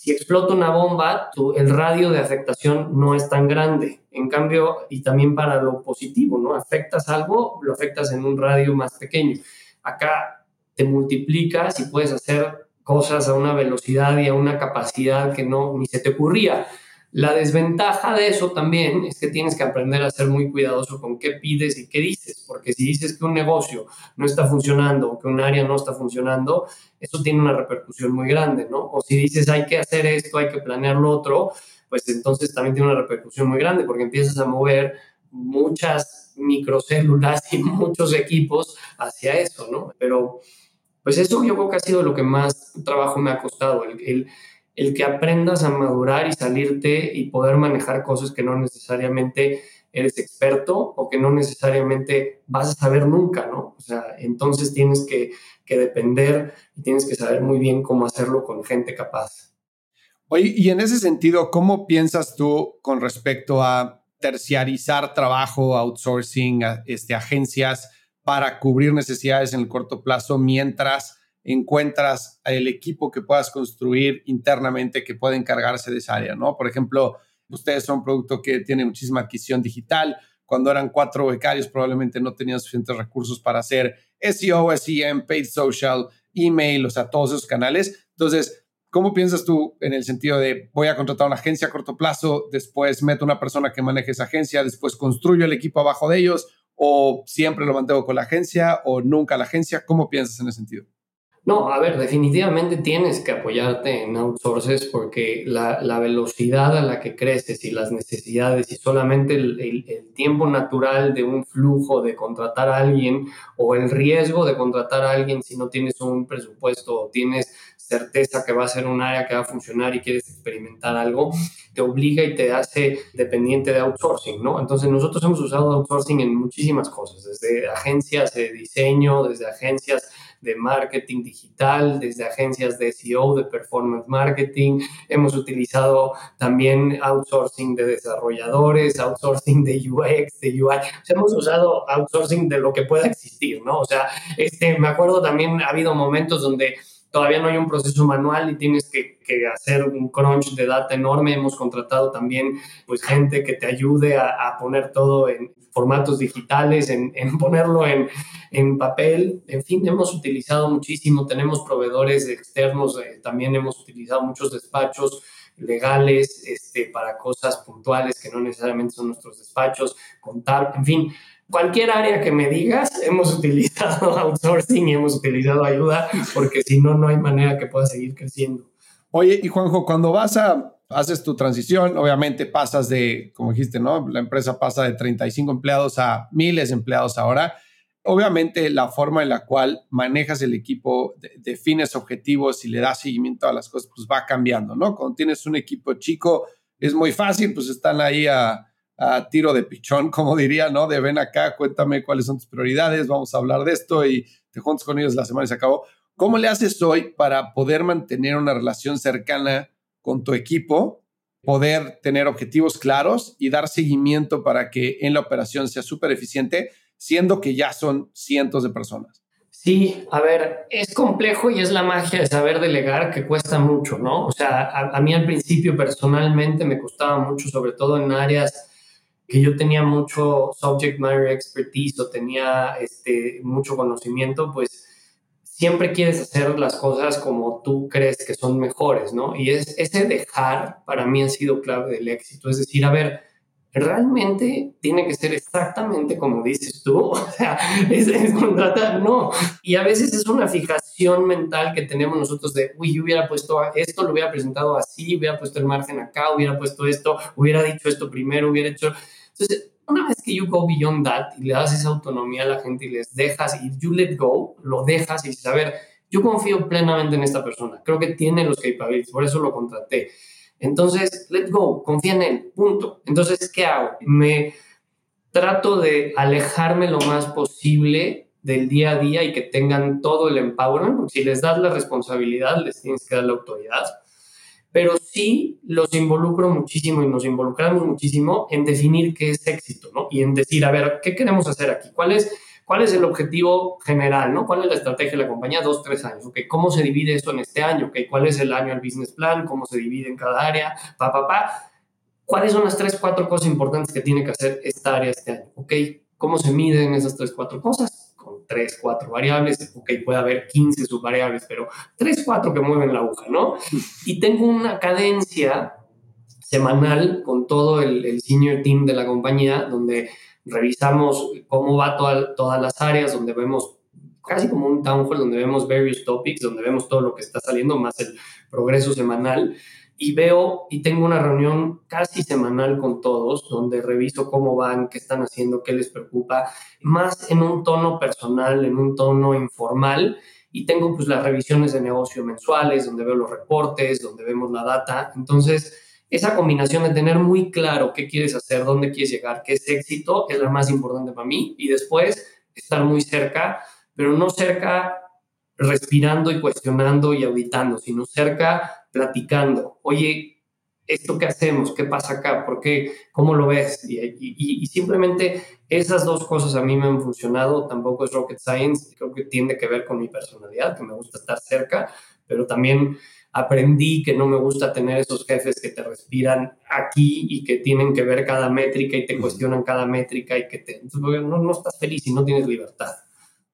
si explota una bomba, el radio de afectación no es tan grande. En cambio, y también para lo positivo, ¿no? Afectas algo, lo afectas en un radio más pequeño. Acá te multiplicas y puedes hacer cosas a una velocidad y a una capacidad que no ni se te ocurría. La desventaja de eso también es que tienes que aprender a ser muy cuidadoso con qué pides y qué dices, porque si dices que un negocio no está funcionando o que un área no está funcionando, eso tiene una repercusión muy grande, ¿no? O si dices hay que hacer esto, hay que planear lo otro, pues entonces también tiene una repercusión muy grande porque empiezas a mover muchas microcélulas y muchos equipos hacia eso, ¿no? Pero pues eso yo creo que ha sido lo que más trabajo me ha costado, el, que aprendas a madurar y salirte y poder manejar cosas que no necesariamente eres experto o que no necesariamente vas a saber nunca, ¿no? O sea, entonces tienes que, que depender y tienes que saber muy bien cómo hacerlo con gente capaz. Oye, y en ese sentido, ¿cómo piensas tú con respecto a terciarizar trabajo, outsourcing, este, agencias? para cubrir necesidades en el corto plazo mientras encuentras el equipo que puedas construir internamente que pueda encargarse de esa área, ¿no? Por ejemplo, ustedes son un producto que tiene muchísima adquisición digital. Cuando eran cuatro becarios, probablemente no tenían suficientes recursos para hacer SEO, SEM, paid social, email, o sea, todos esos canales. Entonces, ¿cómo piensas tú en el sentido de voy a contratar una agencia a corto plazo, después meto una persona que maneje esa agencia, después construyo el equipo abajo de ellos? o siempre lo mantengo con la agencia o nunca la agencia? ¿Cómo piensas en ese sentido? No, a ver, definitivamente tienes que apoyarte en outsources porque la, la velocidad a la que creces y las necesidades y solamente el, el, tiempo natural de un flujo de contratar a alguien o el riesgo de contratar a alguien si no tienes un presupuesto o tienes certeza que va a ser un área que va a funcionar y quieres experimentar algo, te obliga y te hace dependiente de outsourcing, ¿no? Entonces nosotros hemos usado outsourcing en muchísimas cosas, desde agencias de diseño, desde agencias de marketing digital, desde agencias de SEO, de performance marketing. Hemos utilizado también outsourcing de desarrolladores, outsourcing de UX, de UI. hemos usado outsourcing de lo que pueda existir, ¿no? O sea, este, me acuerdo también ha habido momentos donde todavía no hay un proceso manual y tienes que, hacer un crunch de data enorme. Hemos contratado también pues, gente que te ayude a, poner todo en formatos digitales, en, ponerlo en, en, papel. En fin, hemos utilizado muchísimo. Tenemos proveedores externos, eh, también hemos utilizado muchos despachos legales este, para cosas puntuales que no necesariamente son nuestros despachos, contar, en fin, cualquier área que me digas, hemos utilizado outsourcing y hemos utilizado ayuda, porque si no, no hay manera que pueda seguir creciendo. Oye, y Juanjo, cuando vas a, haces tu transición, obviamente pasas de, como dijiste, ¿no? La empresa pasa de 35 empleados a miles de empleados ahora. Obviamente la forma en la cual manejas el equipo, defines objetivos y le das seguimiento a las cosas, pues va cambiando, ¿no? Cuando tienes un equipo chico, es muy fácil, pues están ahí a, a tiro de pichón, como diría, ¿no? De ven acá, cuéntame cuáles son tus prioridades, vamos a hablar de esto y te juntas con ellos la semana y se acabó. ¿Cómo le haces hoy para poder mantener una relación cercana con tu equipo, poder tener objetivos claros y dar seguimiento para que en la operación sea súper eficiente, siendo que ya son cientos de personas? Sí, a ver, es complejo y es la magia de saber delegar que cuesta mucho, ¿no? O sea, a, a mí al principio personalmente me costaba mucho, sobre todo en áreas que yo tenía mucho subject matter expertise o tenía este, mucho conocimiento, pues siempre quieres hacer las cosas como tú crees que son mejores, ¿no? Y es, ese dejar para mí ha sido clave del éxito. Es decir, a ver, realmente tiene que ser exactamente como dices tú. O sea, es, es contratar, no. Y a veces es una fijación mental que tenemos nosotros de, uy, yo hubiera puesto esto, lo hubiera presentado así, hubiera puesto el margen acá, hubiera puesto esto, hubiera dicho esto primero, hubiera hecho... Entonces, una vez que you go beyond that y le das esa autonomía a la gente y les dejas y you let go, lo dejas y dices, a ver, yo confío plenamente en esta persona, creo que tiene los capabilities, por eso lo contraté. Entonces, let's go, confía en él, punto. Entonces, ¿qué hago? Me trato de alejarme lo más posible del día a día y que tengan todo el empowerment, si les das la responsabilidad, les tienes que dar la autoridad. Pero sí los involucro muchísimo y nos involucramos muchísimo en definir qué es éxito, ¿no? Y en decir, a ver, ¿qué queremos hacer aquí? ¿Cuál es, cuál es el objetivo general, ¿no? ¿Cuál es la estrategia de la compañía? Dos, tres años, ¿ok? ¿Cómo se divide esto en este año? ¿Ok? ¿Cuál es el año al business plan? ¿Cómo se divide en cada área? Pa, pa, pa. ¿Cuáles son las tres, cuatro cosas importantes que tiene que hacer esta área este año? ¿Ok? ¿Cómo se miden esas tres, cuatro cosas? Con tres, cuatro variables. Ok, puede haber 15 subvariables, pero tres, cuatro que mueven la aguja, ¿no? Y tengo una cadencia semanal con todo el, el senior team de la compañía donde revisamos cómo va toda, todas las áreas, donde vemos casi como un town hall, donde vemos various topics, donde vemos todo lo que está saliendo, más el progreso semanal y veo y tengo una reunión casi semanal con todos donde reviso cómo van, qué están haciendo, qué les preocupa, más en un tono personal, en un tono informal y tengo pues las revisiones de negocio mensuales donde veo los reportes, donde vemos la data. Entonces, esa combinación de tener muy claro qué quieres hacer, dónde quieres llegar, qué es éxito, es la más importante para mí y después estar muy cerca, pero no cerca respirando y cuestionando y auditando, sino cerca platicando. Oye, ¿esto qué hacemos? ¿Qué pasa acá? ¿Por qué? ¿Cómo lo ves? Y, simplemente esas dos cosas a mí me han funcionado. Tampoco es rocket science. Creo que tiene que ver con mi personalidad, que me gusta estar cerca, pero también aprendí que no me gusta tener esos jefes que te respiran aquí y que tienen que ver cada métrica y te cuestionan cada métrica y que te, no, no estás feliz y no tienes libertad.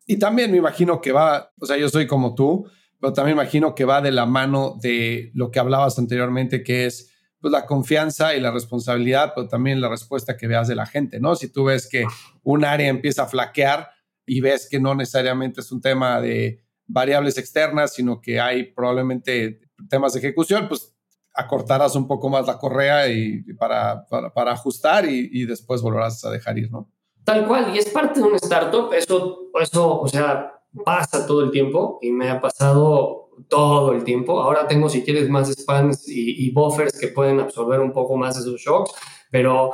Y también me imagino que va, o sea, yo soy como tú, pero también imagino que va de la mano de lo que hablabas anteriormente, que es pues, la confianza y la responsabilidad, pero también la respuesta que veas de la gente, ¿no? Si tú ves que un área empieza a flaquear y ves que no necesariamente es un tema de variables externas, sino que hay probablemente temas de ejecución, pues acortarás un poco más la correa y, para, para, ajustar y, y después volverás a dejar ir, ¿no? Tal cual, y es parte de un startup, eso, eso, o sea, pasa todo el tiempo y me ha pasado todo el tiempo. Ahora tengo, si quieres, más spans y, buffers que pueden absorber un poco más esos shocks, pero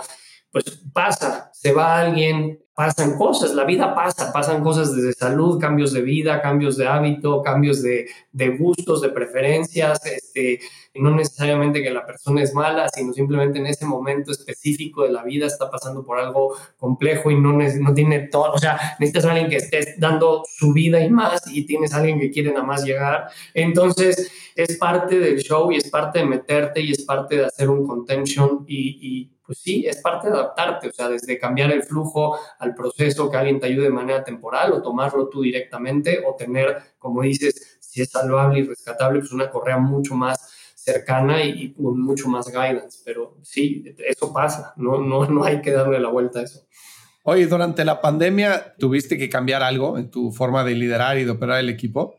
pues pasa, se va alguien, pasan cosas, la vida pasa, pasan cosas desde salud, cambios de vida, cambios de hábito, cambios de, de gustos, de preferencias, este, no necesariamente que la persona es mala, sino simplemente en ese momento específico de la vida está pasando por algo complejo y no, no tiene todo, o sea, necesitas a alguien que esté dando su vida y más y tienes a alguien que quiere nada más llegar. Entonces, es parte del show y es parte de meterte y es parte de hacer un contention y, y pues sí, es parte de adaptarte, o sea, desde cambiar el flujo al proceso, que alguien te ayude de manera temporal o tomarlo tú directamente o tener, como dices, si es salvable y rescatable, pues una correa mucho más cercana y, con mucho más guidance. Pero sí, eso pasa, no, no, no hay que darle la vuelta a eso. Oye, durante la pandemia, ¿tuviste que cambiar algo en tu forma de liderar y de operar el equipo?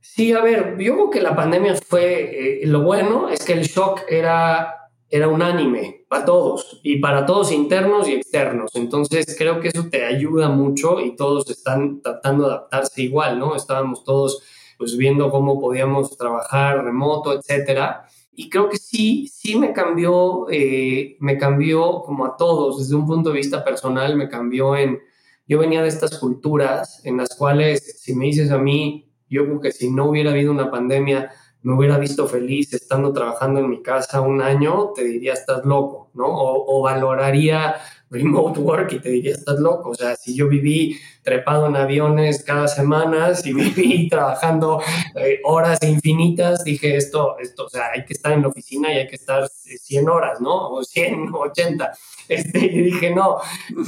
Sí, a ver, yo creo que la pandemia fue, eh, lo bueno es que el shock era era unánime para todos y para todos internos y externos. Entonces creo que eso te ayuda mucho y todos están tratando de adaptarse igual, ¿no? Estábamos todos pues viendo cómo podíamos trabajar remoto, etcétera. Y creo que sí, sí me cambió, eh, me cambió como a todos, desde un punto de vista personal, me cambió en, yo venía de estas culturas en las cuales, si me dices a mí, yo creo que si no hubiera habido una pandemia, me hubiera visto feliz estando trabajando en mi casa un año, te diría, estás loco, ¿no? O, valoraría remote work y te diría, estás loco. O sea, si yo viví trepado en aviones cada semana, si viví trabajando eh, horas infinitas, dije, esto, esto, o sea, hay que estar en la oficina y hay que estar 100 horas, ¿no? O 100, 80. Este, y dije, no,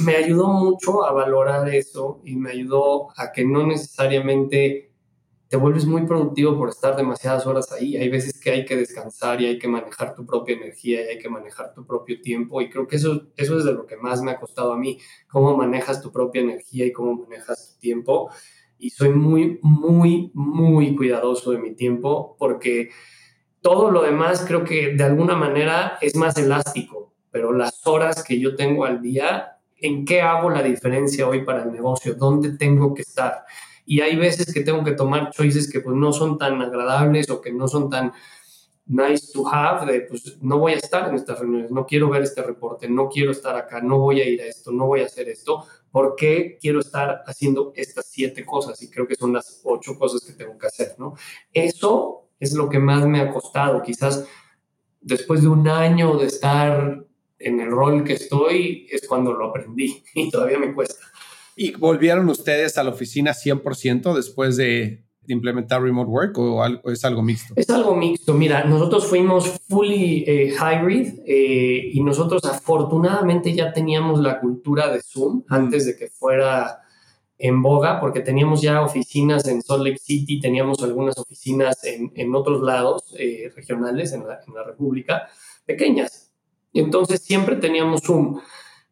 me ayudó mucho a valorar eso y me ayudó a que no necesariamente te vuelves muy productivo por estar demasiadas horas ahí. Hay veces que hay que descansar y hay que manejar tu propia energía y hay que manejar tu propio tiempo. Y creo que eso, eso es de lo que más me ha costado a mí, cómo manejas tu propia energía y cómo manejas tu tiempo. Y soy muy, muy, muy cuidadoso de mi tiempo porque todo lo demás creo que de alguna manera es más elástico, pero las horas que yo tengo al día, ¿en qué hago la diferencia hoy para el negocio? ¿Dónde tengo que estar? Y hay veces que tengo que tomar choices que pues no son tan agradables o que no son tan nice to have, pues no voy a estar en estas reuniones, no quiero ver este reporte, no quiero estar acá, no voy a ir a esto, no voy a hacer esto, porque quiero estar haciendo estas siete cosas y creo que son las ocho cosas que tengo que hacer, ¿no? Eso es lo que más me ha costado, quizás después de un año de estar en el rol que estoy, es cuando lo aprendí y todavía me cuesta. ¿Y volvieron ustedes a la oficina 100% después de, implementar remote work o, es algo mixto? Es algo mixto. Mira, nosotros fuimos fully eh, hybrid eh, y nosotros afortunadamente ya teníamos la cultura de Zoom antes de que fuera en boga, porque teníamos ya oficinas en Salt Lake City, teníamos algunas oficinas en, en otros lados eh, regionales en la, en la República, pequeñas. Entonces siempre teníamos Zoom.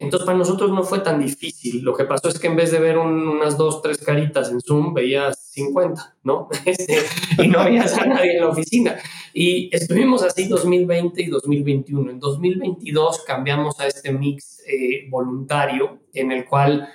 Entonces para nosotros no fue tan difícil. Lo que pasó es que en vez de ver unas dos, tres caritas en Zoom, veías 50, ¿no? Este, y no veías a nadie en la oficina. Y estuvimos así 2020 y 2021. En 2022 cambiamos a este mix eh, voluntario en el cual,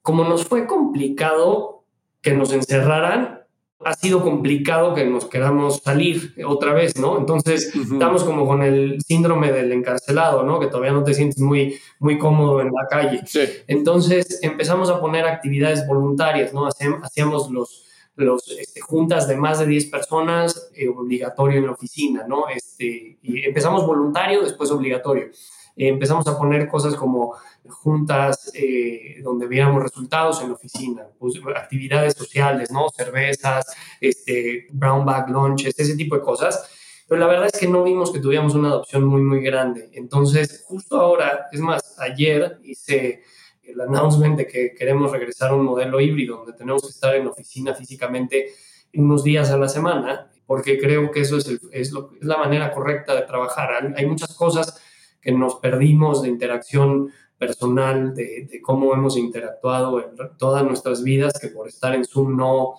como nos fue complicado que nos encerraran, ha sido complicado que nos queramos salir otra vez, ¿no? Entonces, estamos como con el síndrome del encarcelado, ¿no? Que todavía no te sientes muy, muy cómodo en la calle. Entonces, empezamos a poner actividades voluntarias, ¿no? Hacíamos los, los este, juntas de más de 10 personas, eh, obligatorio en la oficina, ¿no? Este, y empezamos voluntario, después obligatorio. Eh, empezamos a poner cosas como juntas eh, donde veíamos resultados en la oficina, pues, actividades sociales, ¿no? Cervezas, este, brown bag lunches, ese tipo de cosas. Pero la verdad es que no vimos que tuviéramos una adopción muy, muy grande. Entonces, justo ahora, es más, ayer hice el announcement de que queremos regresar a un modelo híbrido donde tenemos que estar en la oficina físicamente unos días a la semana, porque creo que eso es, es, lo, es la manera correcta de trabajar. Hay muchas cosas que nos perdimos de interacción personal, de, cómo hemos interactuado en todas nuestras vidas, que por estar en Zoom no,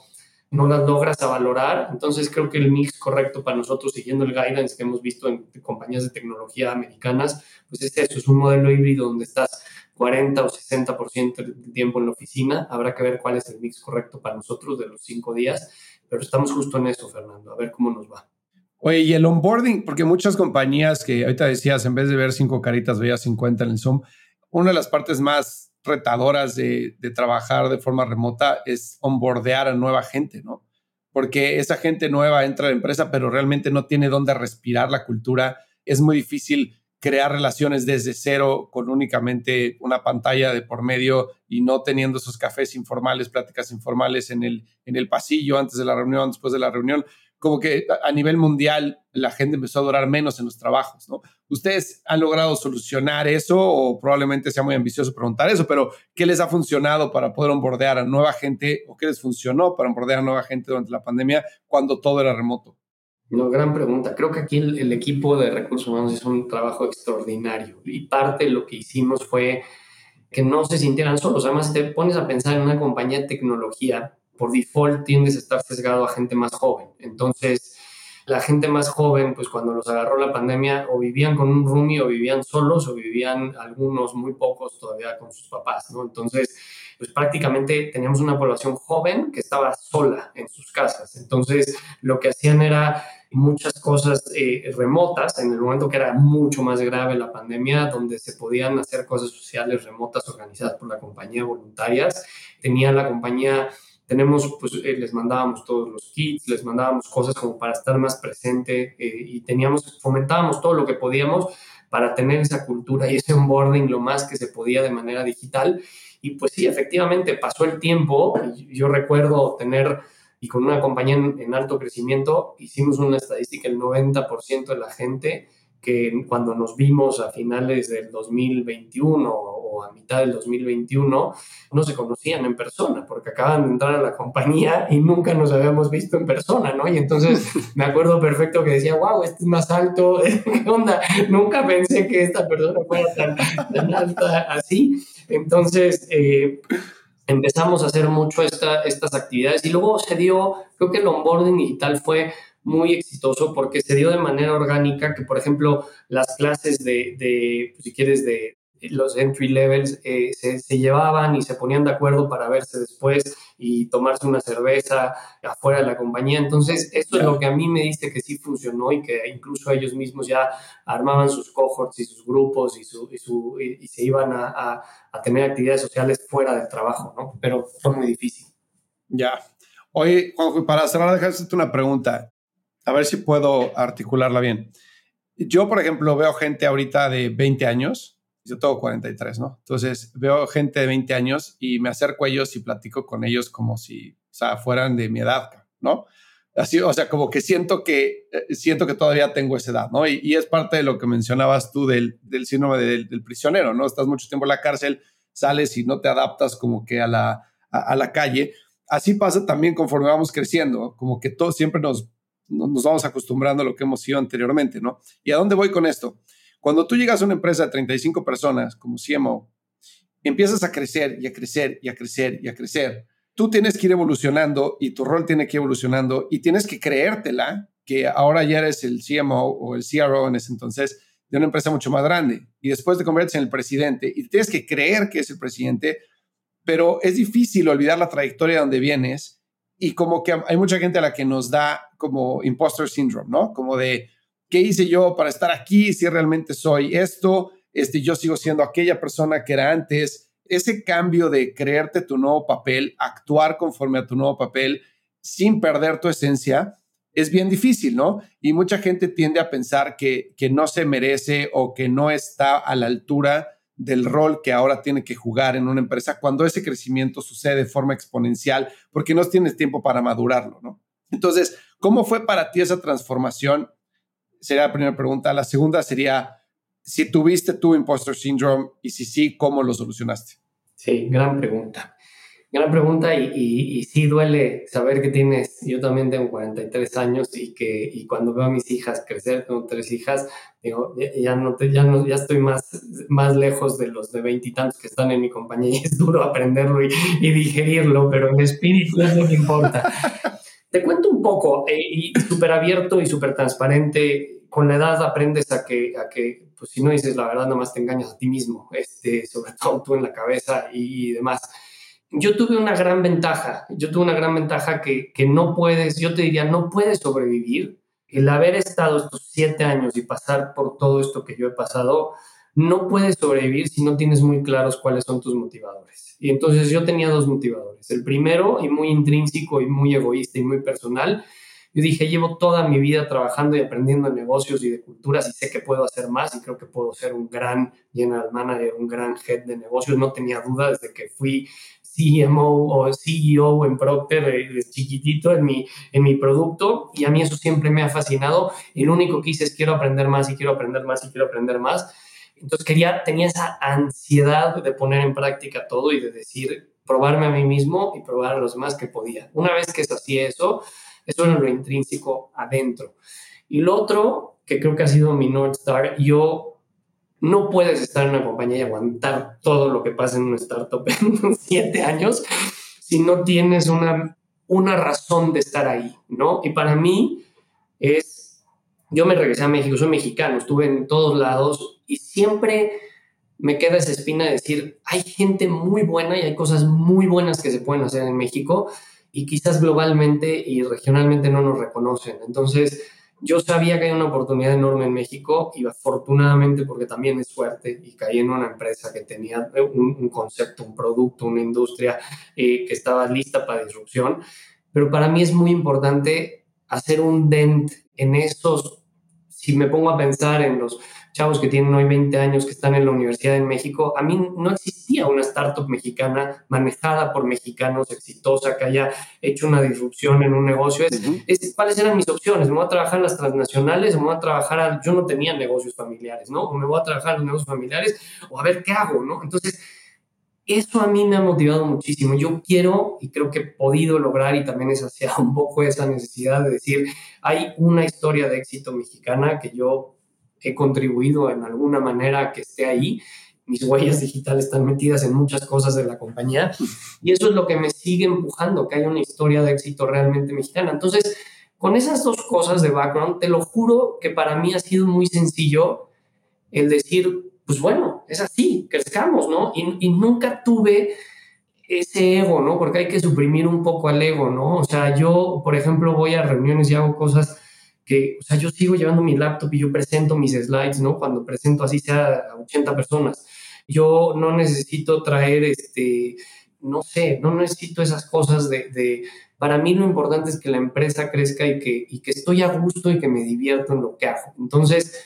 no las logras a valorar. Entonces creo que el mix correcto para nosotros, siguiendo el guidance que hemos visto en compañías de tecnología americanas, pues es eso, es un modelo híbrido donde estás 40 o 60% del tiempo en la oficina. Habrá que ver cuál es el mix correcto para nosotros de los cinco días, pero estamos justo en eso, Fernando, a ver cómo nos va. Oye, y el onboarding, porque muchas compañías que ahorita decías, en vez de ver cinco caritas, veías 50 en el Zoom, una de las partes más retadoras de, trabajar de forma remota es onboardear a nueva gente, ¿no? Porque esa gente nueva entra a la empresa, pero realmente no tiene dónde respirar la cultura. Es muy difícil crear relaciones desde cero con únicamente una pantalla de por medio y no teniendo esos cafés informales, pláticas informales en el, en el pasillo antes de la reunión, después de la reunión como que a nivel mundial la gente empezó a durar menos en los trabajos, ¿no? ¿Ustedes han logrado solucionar eso o probablemente sea muy ambicioso preguntar eso, pero ¿qué les ha funcionado para poder onboardear a nueva gente o qué les funcionó para onboardear a nueva gente durante la pandemia cuando todo era remoto? No, gran pregunta. Creo que aquí el, el equipo de recursos humanos hizo un trabajo extraordinario y parte de lo que hicimos fue que no se sintieran solos. Además, te pones a pensar en una compañía de tecnología por default tiendes a estar sesgado a gente más joven. Entonces, la gente más joven, pues cuando los agarró la pandemia, o vivían con un roomie, o vivían solos, o vivían algunos, muy pocos todavía con sus papás, ¿no? Entonces, pues prácticamente teníamos una población joven que estaba sola en sus casas. Entonces, lo que hacían era muchas cosas eh, remotas en el momento que era mucho más grave la pandemia, donde se podían hacer cosas sociales remotas organizadas por la compañía voluntarias. Tenía la compañía tenemos, pues eh, les mandábamos todos los kits, les mandábamos cosas como para estar más presente eh, y teníamos, fomentábamos todo lo que podíamos para tener esa cultura y ese onboarding lo más que se podía de manera digital. Y pues sí, efectivamente pasó el tiempo. Yo recuerdo tener, y con una compañía en, en alto crecimiento, hicimos una estadística, el 90% de la gente que cuando nos vimos a finales del 2021 o a mitad del 2021 no se conocían en persona porque acaban de entrar a la compañía y nunca nos habíamos visto en persona, ¿no? Y entonces me acuerdo perfecto que decía, wow, este es más alto, ¿qué onda? Nunca pensé que esta persona fuera tan, alta así. Entonces, eh, empezamos a hacer mucho esta, estas actividades y luego se dio, creo que el onboarding digital fue muy exitoso porque se dio de manera orgánica que, por ejemplo, las clases de, de pues, si quieres, de los entry levels eh, se, se, llevaban y se ponían de acuerdo para verse después y tomarse una cerveza afuera de la compañía. Entonces, eso es lo que a mí me dice que sí funcionó y que incluso ellos mismos ya armaban sus cohorts y sus grupos y, su, y, su, y se iban a, a, a, tener actividades sociales fuera del trabajo, ¿no? Pero fue muy difícil. Ya. Oye, para cerrar, déjame una pregunta. A ver si puedo articularla bien. Yo, por ejemplo, veo gente ahorita de 20 años, yo tengo 43, ¿no? Entonces veo gente de 20 años y me acerco a ellos y platico con ellos como si, o sea, fueran de mi edad, ¿no? Así, o sea, como que siento que, eh, siento que todavía tengo esa edad, ¿no? Y, es parte de lo que mencionabas tú del, del síndrome del, del, prisionero, ¿no? Estás mucho tiempo en la cárcel, sales y no te adaptas como que a la, a, a la calle. Así pasa también conforme vamos creciendo, como que todos siempre nos nos vamos acostumbrando a lo que hemos sido anteriormente, ¿no? ¿Y a dónde voy con esto? Cuando tú llegas a una empresa de 35 personas como CMO, empiezas a crecer y a crecer y a crecer y a crecer. Tú tienes que ir evolucionando y tu rol tiene que ir evolucionando y tienes que creértela que ahora ya eres el CMO o el CRO en ese entonces de una empresa mucho más grande y después te conviertes en el presidente y tienes que creer que es el presidente, pero es difícil olvidar la trayectoria de donde vienes y como que hay mucha gente a la que nos da como imposter syndrome, ¿no? Como de, ¿qué hice yo para estar aquí si realmente soy esto? Este, yo sigo siendo aquella persona que era antes. Ese cambio de creerte tu nuevo papel, actuar conforme a tu nuevo papel sin perder tu esencia, es bien difícil, ¿no? Y mucha gente tiende a pensar que, que no se merece o que no está a la altura del rol que ahora tiene que jugar en una empresa cuando ese crecimiento sucede de forma exponencial porque no tienes tiempo para madurarlo, ¿no? Entonces, ¿cómo fue para ti esa transformación? Sería la primera pregunta. La segunda sería, si tuviste tu imposter syndrome y si sí, ¿cómo lo solucionaste? Sí, gran pregunta. Gran pregunta y, y, y, sí duele saber que tienes, yo también tengo 43 años y que y cuando veo a mis hijas crecer, tengo tres hijas, digo, ya, ya no, te, ya, no ya estoy más, más lejos de los de veintitantos que están en mi compañía y es duro aprenderlo y, y digerirlo, pero en espíritu es lo que importa. Te cuento un poco, eh, y súper abierto y súper transparente, con la edad aprendes a que, a que pues si no dices la verdad, nomás te engañas a ti mismo, este, sobre todo tú en la cabeza y, y demás yo tuve una gran ventaja, yo tuve una gran ventaja que, que, no puedes, yo te diría, no puedes sobrevivir. El haber estado estos siete años y pasar por todo esto que yo he pasado, no puedes sobrevivir si no tienes muy claros cuáles son tus motivadores. Y entonces yo tenía dos motivadores. El primero, y muy intrínseco y muy egoísta y muy personal, yo dije, llevo toda mi vida trabajando y aprendiendo de negocios y de culturas y sé que puedo hacer más y creo que puedo ser un gran general manager, un gran head de negocios. No tenía duda desde que fui CMO o CEO en Procter de chiquitito en mi, en mi producto y a mí eso siempre me ha fascinado. Y lo único que hice es quiero aprender más y quiero aprender más y quiero aprender más. Entonces quería, tenía esa ansiedad de poner en práctica todo y de decir, probarme a mí mismo y probar a los demás que podía. Una vez que así eso, eso es lo intrínseco adentro. Y lo otro, que creo que ha sido mi North Star, yo no puedes estar en una compañía y aguantar todo lo que pasa en una startup en siete años si no tienes una, una razón de estar ahí, ¿no? Y para mí es, yo me regresé a México, soy mexicano, estuve en todos lados y siempre me queda esa espina de decir, hay gente muy buena y hay cosas muy buenas que se pueden hacer en México y quizás globalmente y regionalmente no nos reconocen. Entonces, yo sabía que hay una oportunidad enorme en México y afortunadamente porque también es suerte y caí en una empresa que tenía un, un concepto, un producto, una industria eh, que estaba lista para disrupción. Pero para mí es muy importante hacer un dent en esos, si me pongo a pensar en los chavos que tienen hoy 20 años que están en la Universidad en México, a mí no existía una startup mexicana manejada por mexicanos exitosa que haya hecho una disrupción en un negocio. Es, uh -huh. es, ¿Cuáles eran mis opciones? ¿Me voy a trabajar en las transnacionales? ¿Me voy a trabajar a, Yo no tenía negocios familiares, ¿no? O me voy a trabajar en los negocios familiares o a ver qué hago, ¿no? Entonces, eso a mí me ha motivado muchísimo. Yo quiero y creo que he podido lograr y también es hacia un poco esa necesidad de decir, hay una historia de éxito mexicana que yo he contribuido en alguna manera que esté ahí. Mis huellas digitales están metidas en muchas cosas de la compañía y eso es lo que me sigue empujando, que haya una historia de éxito realmente mexicana. Entonces, con esas dos cosas de background, te lo juro que para mí ha sido muy sencillo el decir, pues bueno, es así, crezcamos, ¿no? Y, y nunca tuve ese ego, ¿no? Porque hay que suprimir un poco al ego, ¿no? O sea, yo, por ejemplo, voy a reuniones y hago cosas que, o sea, yo sigo llevando mi laptop y yo presento mis slides, ¿no? Cuando presento así sea a 80 personas. Yo no necesito traer, este, no sé, no necesito esas cosas de, de para mí lo importante es que la empresa crezca y que, y que estoy a gusto y que me divierto en lo que hago. Entonces,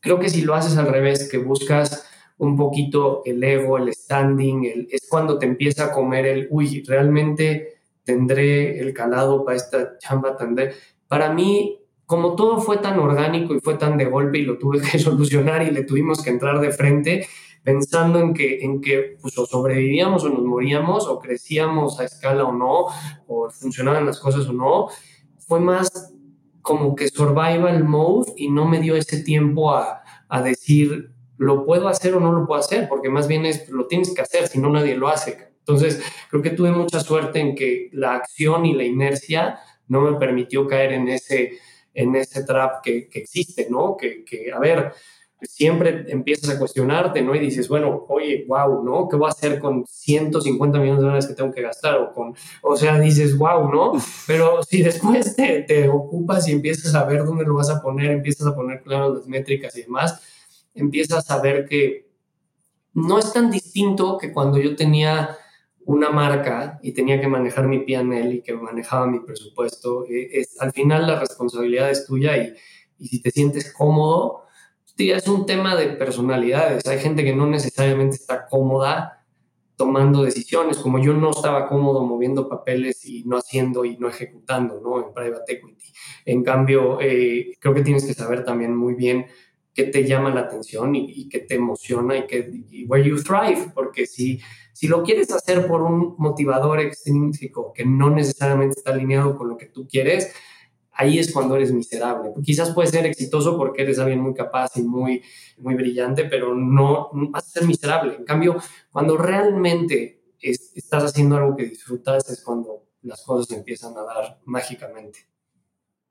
creo que si lo haces al revés, que buscas un poquito el ego, el standing, el, es cuando te empieza a comer el, uy, realmente tendré el calado para esta chamba, tendré. Para mí, como todo fue tan orgánico y fue tan de golpe y lo tuve que solucionar y le tuvimos que entrar de frente, pensando en que, en que pues, o sobrevivíamos o nos moríamos, o crecíamos a escala o no, o funcionaban las cosas o no, fue más como que survival mode y no me dio ese tiempo a, a decir, lo puedo hacer o no lo puedo hacer, porque más bien es, lo tienes que hacer, si no nadie lo hace. Entonces, creo que tuve mucha suerte en que la acción y la inercia no me permitió caer en ese, en ese trap que, que existe, ¿no? Que, que, a ver, siempre empiezas a cuestionarte, ¿no? Y dices, bueno, oye, wow, ¿no? ¿Qué voy a hacer con 150 millones de dólares que tengo que gastar? O, con, o sea, dices, wow, ¿no? Pero si después te, te ocupas y empiezas a ver dónde lo vas a poner, empiezas a poner claro las métricas y demás, empiezas a ver que no es tan distinto que cuando yo tenía una marca y tenía que manejar mi PNL y que manejaba mi presupuesto. Eh, es, al final la responsabilidad es tuya y, y si te sientes cómodo, es un tema de personalidades. Hay gente que no necesariamente está cómoda tomando decisiones, como yo no estaba cómodo moviendo papeles y no haciendo y no ejecutando, ¿no? En private equity. En cambio, eh, creo que tienes que saber también muy bien qué te llama la atención y, y qué te emociona y, que, y where you thrive, porque si, si lo quieres hacer por un motivador extrínseco que no necesariamente está alineado con lo que tú quieres, ahí es cuando eres miserable. Quizás puedes ser exitoso porque eres alguien muy capaz y muy, muy brillante, pero no, vas a ser miserable. En cambio, cuando realmente estás haciendo algo que disfrutas es cuando las cosas empiezan a dar mágicamente.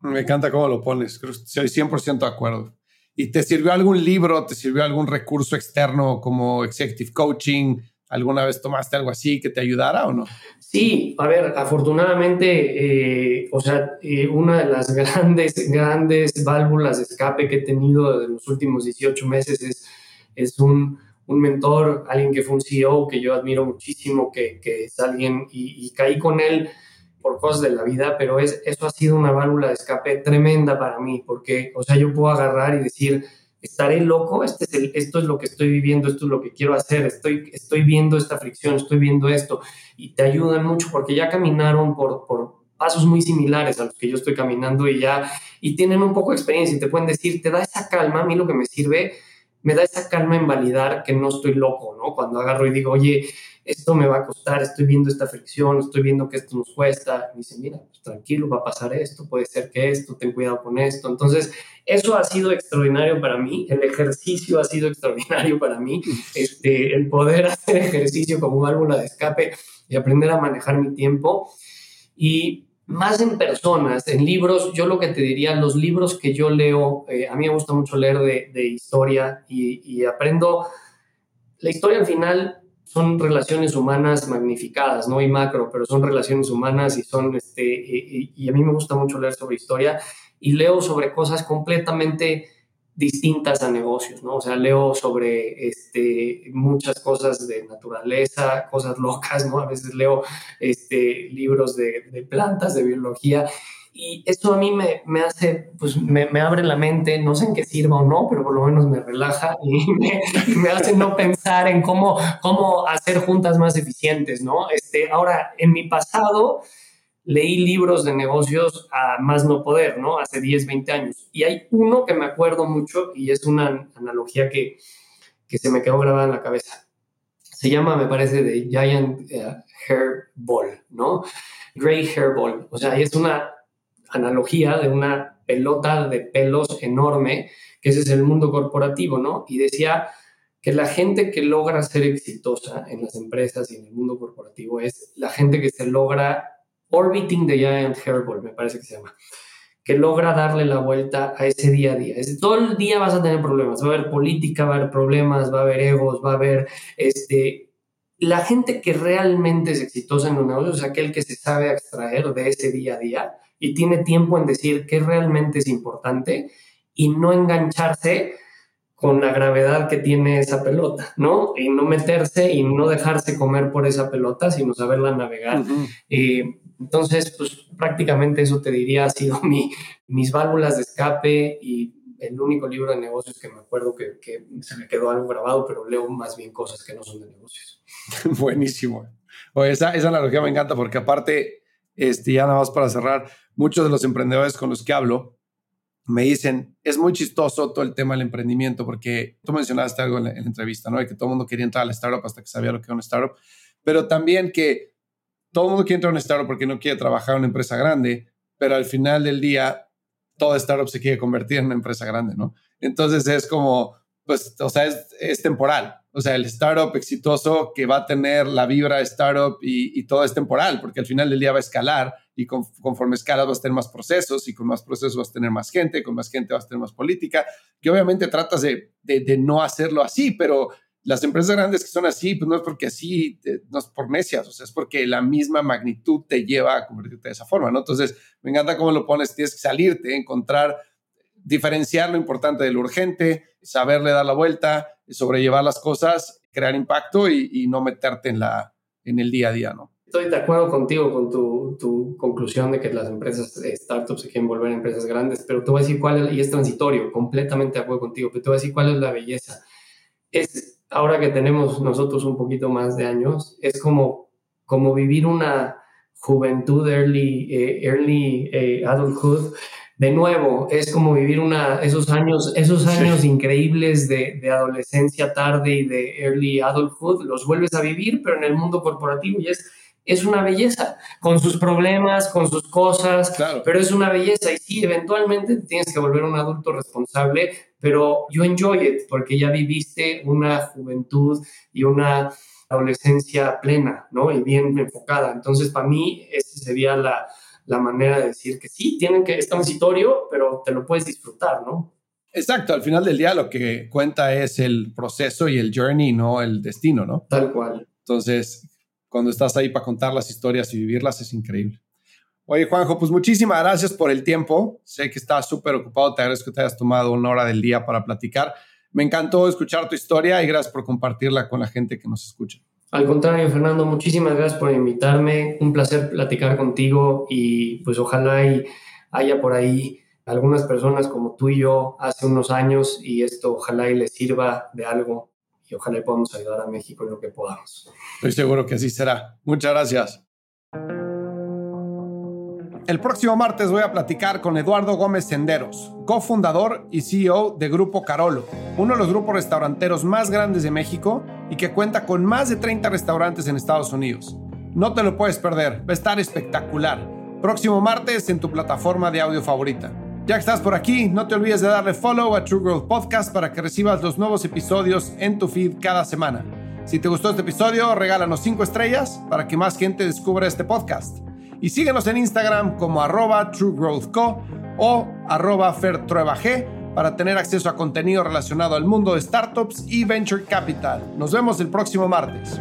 Me encanta cómo lo pones, estoy 100% de acuerdo. ¿Y te sirvió algún libro, te sirvió algún recurso externo como executive coaching, ¿Alguna vez tomaste algo así que te ayudara o no? Sí, a ver, afortunadamente, eh, o sea, eh, una de las grandes, grandes válvulas de escape que he tenido en los últimos 18 meses es, es un, un mentor, alguien que fue un CEO que yo admiro muchísimo, que, que es alguien y, y, caí con él por cosas de la vida, pero es, eso ha sido una válvula de escape tremenda para mí, porque, o sea, yo puedo agarrar y decir, estaré loco, este es el, esto es lo que estoy viviendo, esto es lo que quiero hacer, estoy, estoy viendo esta fricción, estoy viendo esto, y te ayudan mucho porque ya caminaron por, por pasos muy similares a los que yo estoy caminando y ya, y tienen un poco de experiencia y te pueden decir, te da esa calma, a mí lo que me sirve, me da esa calma en validar que no estoy loco, ¿no? Cuando agarro y digo, oye, esto me va a costar, estoy viendo esta fricción, estoy viendo que esto nos cuesta. Me dice, mira, pues tranquilo, va a pasar esto, puede ser que esto, ten cuidado con esto. Entonces, eso ha sido extraordinario para mí, el ejercicio ha sido extraordinario para mí, este, el poder hacer ejercicio como válvula de escape y aprender a manejar mi tiempo. Y más en personas, en libros, yo lo que te diría, los libros que yo leo, eh, a mí me gusta mucho leer de, de historia y, y aprendo, la historia al final son relaciones humanas magnificadas, ¿no? Y macro, pero son relaciones humanas y son, este, y, a mí me gusta mucho leer sobre historia y leo sobre cosas completamente distintas a negocios, ¿no? O sea, leo sobre este, muchas cosas de naturaleza, cosas locas, ¿no? A veces leo este, libros de, de plantas, de biología y esto a mí me, me hace, pues me, abre la mente, no sé en qué sirva o no, pero por lo menos me relaja y me, hace no pensar en cómo, cómo hacer juntas más eficientes, ¿no? Este, ahora, en mi pasado leí libros de negocios a más no poder, ¿no? Hace 10, 20 años. Y hay uno que me acuerdo mucho y es una analogía que, que se me quedó grabada en la cabeza. Se llama, me parece, de Giant uh, Hair Ball, ¿no? Gray Hair Ball. O sea, es una analogía de una pelota de pelos enorme, que ese es el mundo corporativo, ¿no? Y decía que la gente que logra ser exitosa en las empresas y en el mundo corporativo es la gente que se logra orbiting the giant hairball, me parece que se llama, que logra darle la vuelta a ese día a día. todo el día vas a tener problemas, va a haber política, va a haber problemas, va a haber egos, va a haber este... La gente que realmente es exitosa en un negocio es aquel que se sabe extraer de ese día a día y tiene tiempo en decir qué realmente es importante y no engancharse con la gravedad que tiene esa pelota, ¿no? Y no meterse y no dejarse comer por esa pelota, sino saberla navegar. entonces, pues prácticamente eso te diría ha sido mi, mis válvulas de escape y el único libro de negocios que me acuerdo que, que, se me quedó algo grabado, pero leo más bien cosas que no son de negocios. Buenísimo. Oye, esa, esa analogía me encanta porque aparte, este, ya nada más para cerrar, muchos de los emprendedores con los que hablo, me dicen, es muy chistoso todo el tema del emprendimiento, porque tú mencionaste algo en la, entrevista, ¿no? De que todo el mundo quería entrar a la startup hasta que sabía lo que era una startup, pero también que todo el mundo quiere entrar a una startup porque no quiere trabajar en una empresa grande, pero al final del día, toda startup se quiere convertir en una empresa grande, ¿no? Entonces es como, pues, o sea, es, es temporal. O sea, el startup exitoso que va a tener la vibra startup y, y todo es temporal, porque al final del día va a escalar y conforme escalas vas a tener más procesos y con más procesos vas a tener más gente, con más gente vas a tener más política, que obviamente tratas de, de, no hacerlo así, pero las empresas grandes que son así, pues no es porque así, eh, no es por necias, o sea, es porque la misma magnitud te lleva a convertirte de esa forma, ¿no? Entonces, me encanta cómo lo pones, tienes que salirte, encontrar, diferenciar lo importante de lo urgente, saberle dar la vuelta, sobrellevar las cosas, crear impacto y, no meterte en, la, en el día a día, ¿no? Estoy de acuerdo contigo con tu, tu, conclusión de que las empresas eh, startups se quieren volver empresas grandes, pero te voy a decir cuál es, y es transitorio, completamente de acuerdo contigo, pero te voy a decir cuál es la belleza. Es, ahora que tenemos nosotros un poquito más de años, es como, como vivir una juventud, early, eh, early eh, adulthood, de nuevo, es como vivir una, esos años, esos años increíbles de, de, adolescencia tarde y de early adulthood, los vuelves a vivir, pero en el mundo corporativo y es es una belleza, con sus problemas, con sus cosas, pero es una belleza y sí, eventualmente tienes que volver un adulto responsable, pero you enjoy it porque ya viviste una juventud y una adolescencia plena, ¿no? Y bien enfocada. Entonces, para mí, esa sería la, la manera de decir que sí, tienen que, es transitorio, pero te lo puedes disfrutar, ¿no? Exacto, al final del día lo que cuenta es el proceso y el journey, no el destino, ¿no? Tal cual. Entonces, cuando estás ahí para contar las historias y vivirlas es increíble. Oye, Juanjo, pues muchísimas gracias por el tiempo. Sé que estás súper ocupado. Te agradezco que te hayas tomado una hora del día para platicar. Me encantó escuchar tu historia y gracias por compartirla con la gente que nos escucha. Al contrario, Fernando, muchísimas gracias por invitarme. Un placer platicar contigo y pues ojalá y haya por ahí algunas personas como tú y yo hace unos años y esto ojalá y les sirva de algo y ojalá podamos ayudar a México en lo que podamos. Estoy seguro que así será. Muchas gracias. El próximo martes voy a platicar con Eduardo Gómez Senderos, cofundador y CEO de Grupo Carolo, uno de los grupos restauranteros más grandes de México y que cuenta con más de 30 restaurantes en Estados Unidos. No te lo puedes perder, va a estar espectacular. Próximo martes en tu plataforma de audio favorita. Ya que estás por aquí, no te olvides de darle follow a True Growth Podcast para que recibas los nuevos episodios en tu feed cada semana. Si te gustó este episodio, regálanos 5 estrellas para que más gente descubra este podcast. Y síguenos en Instagram como arroba truegrowthco o arroba fertruebag para tener acceso a contenido relacionado al mundo de startups y venture capital. Nos vemos el próximo martes.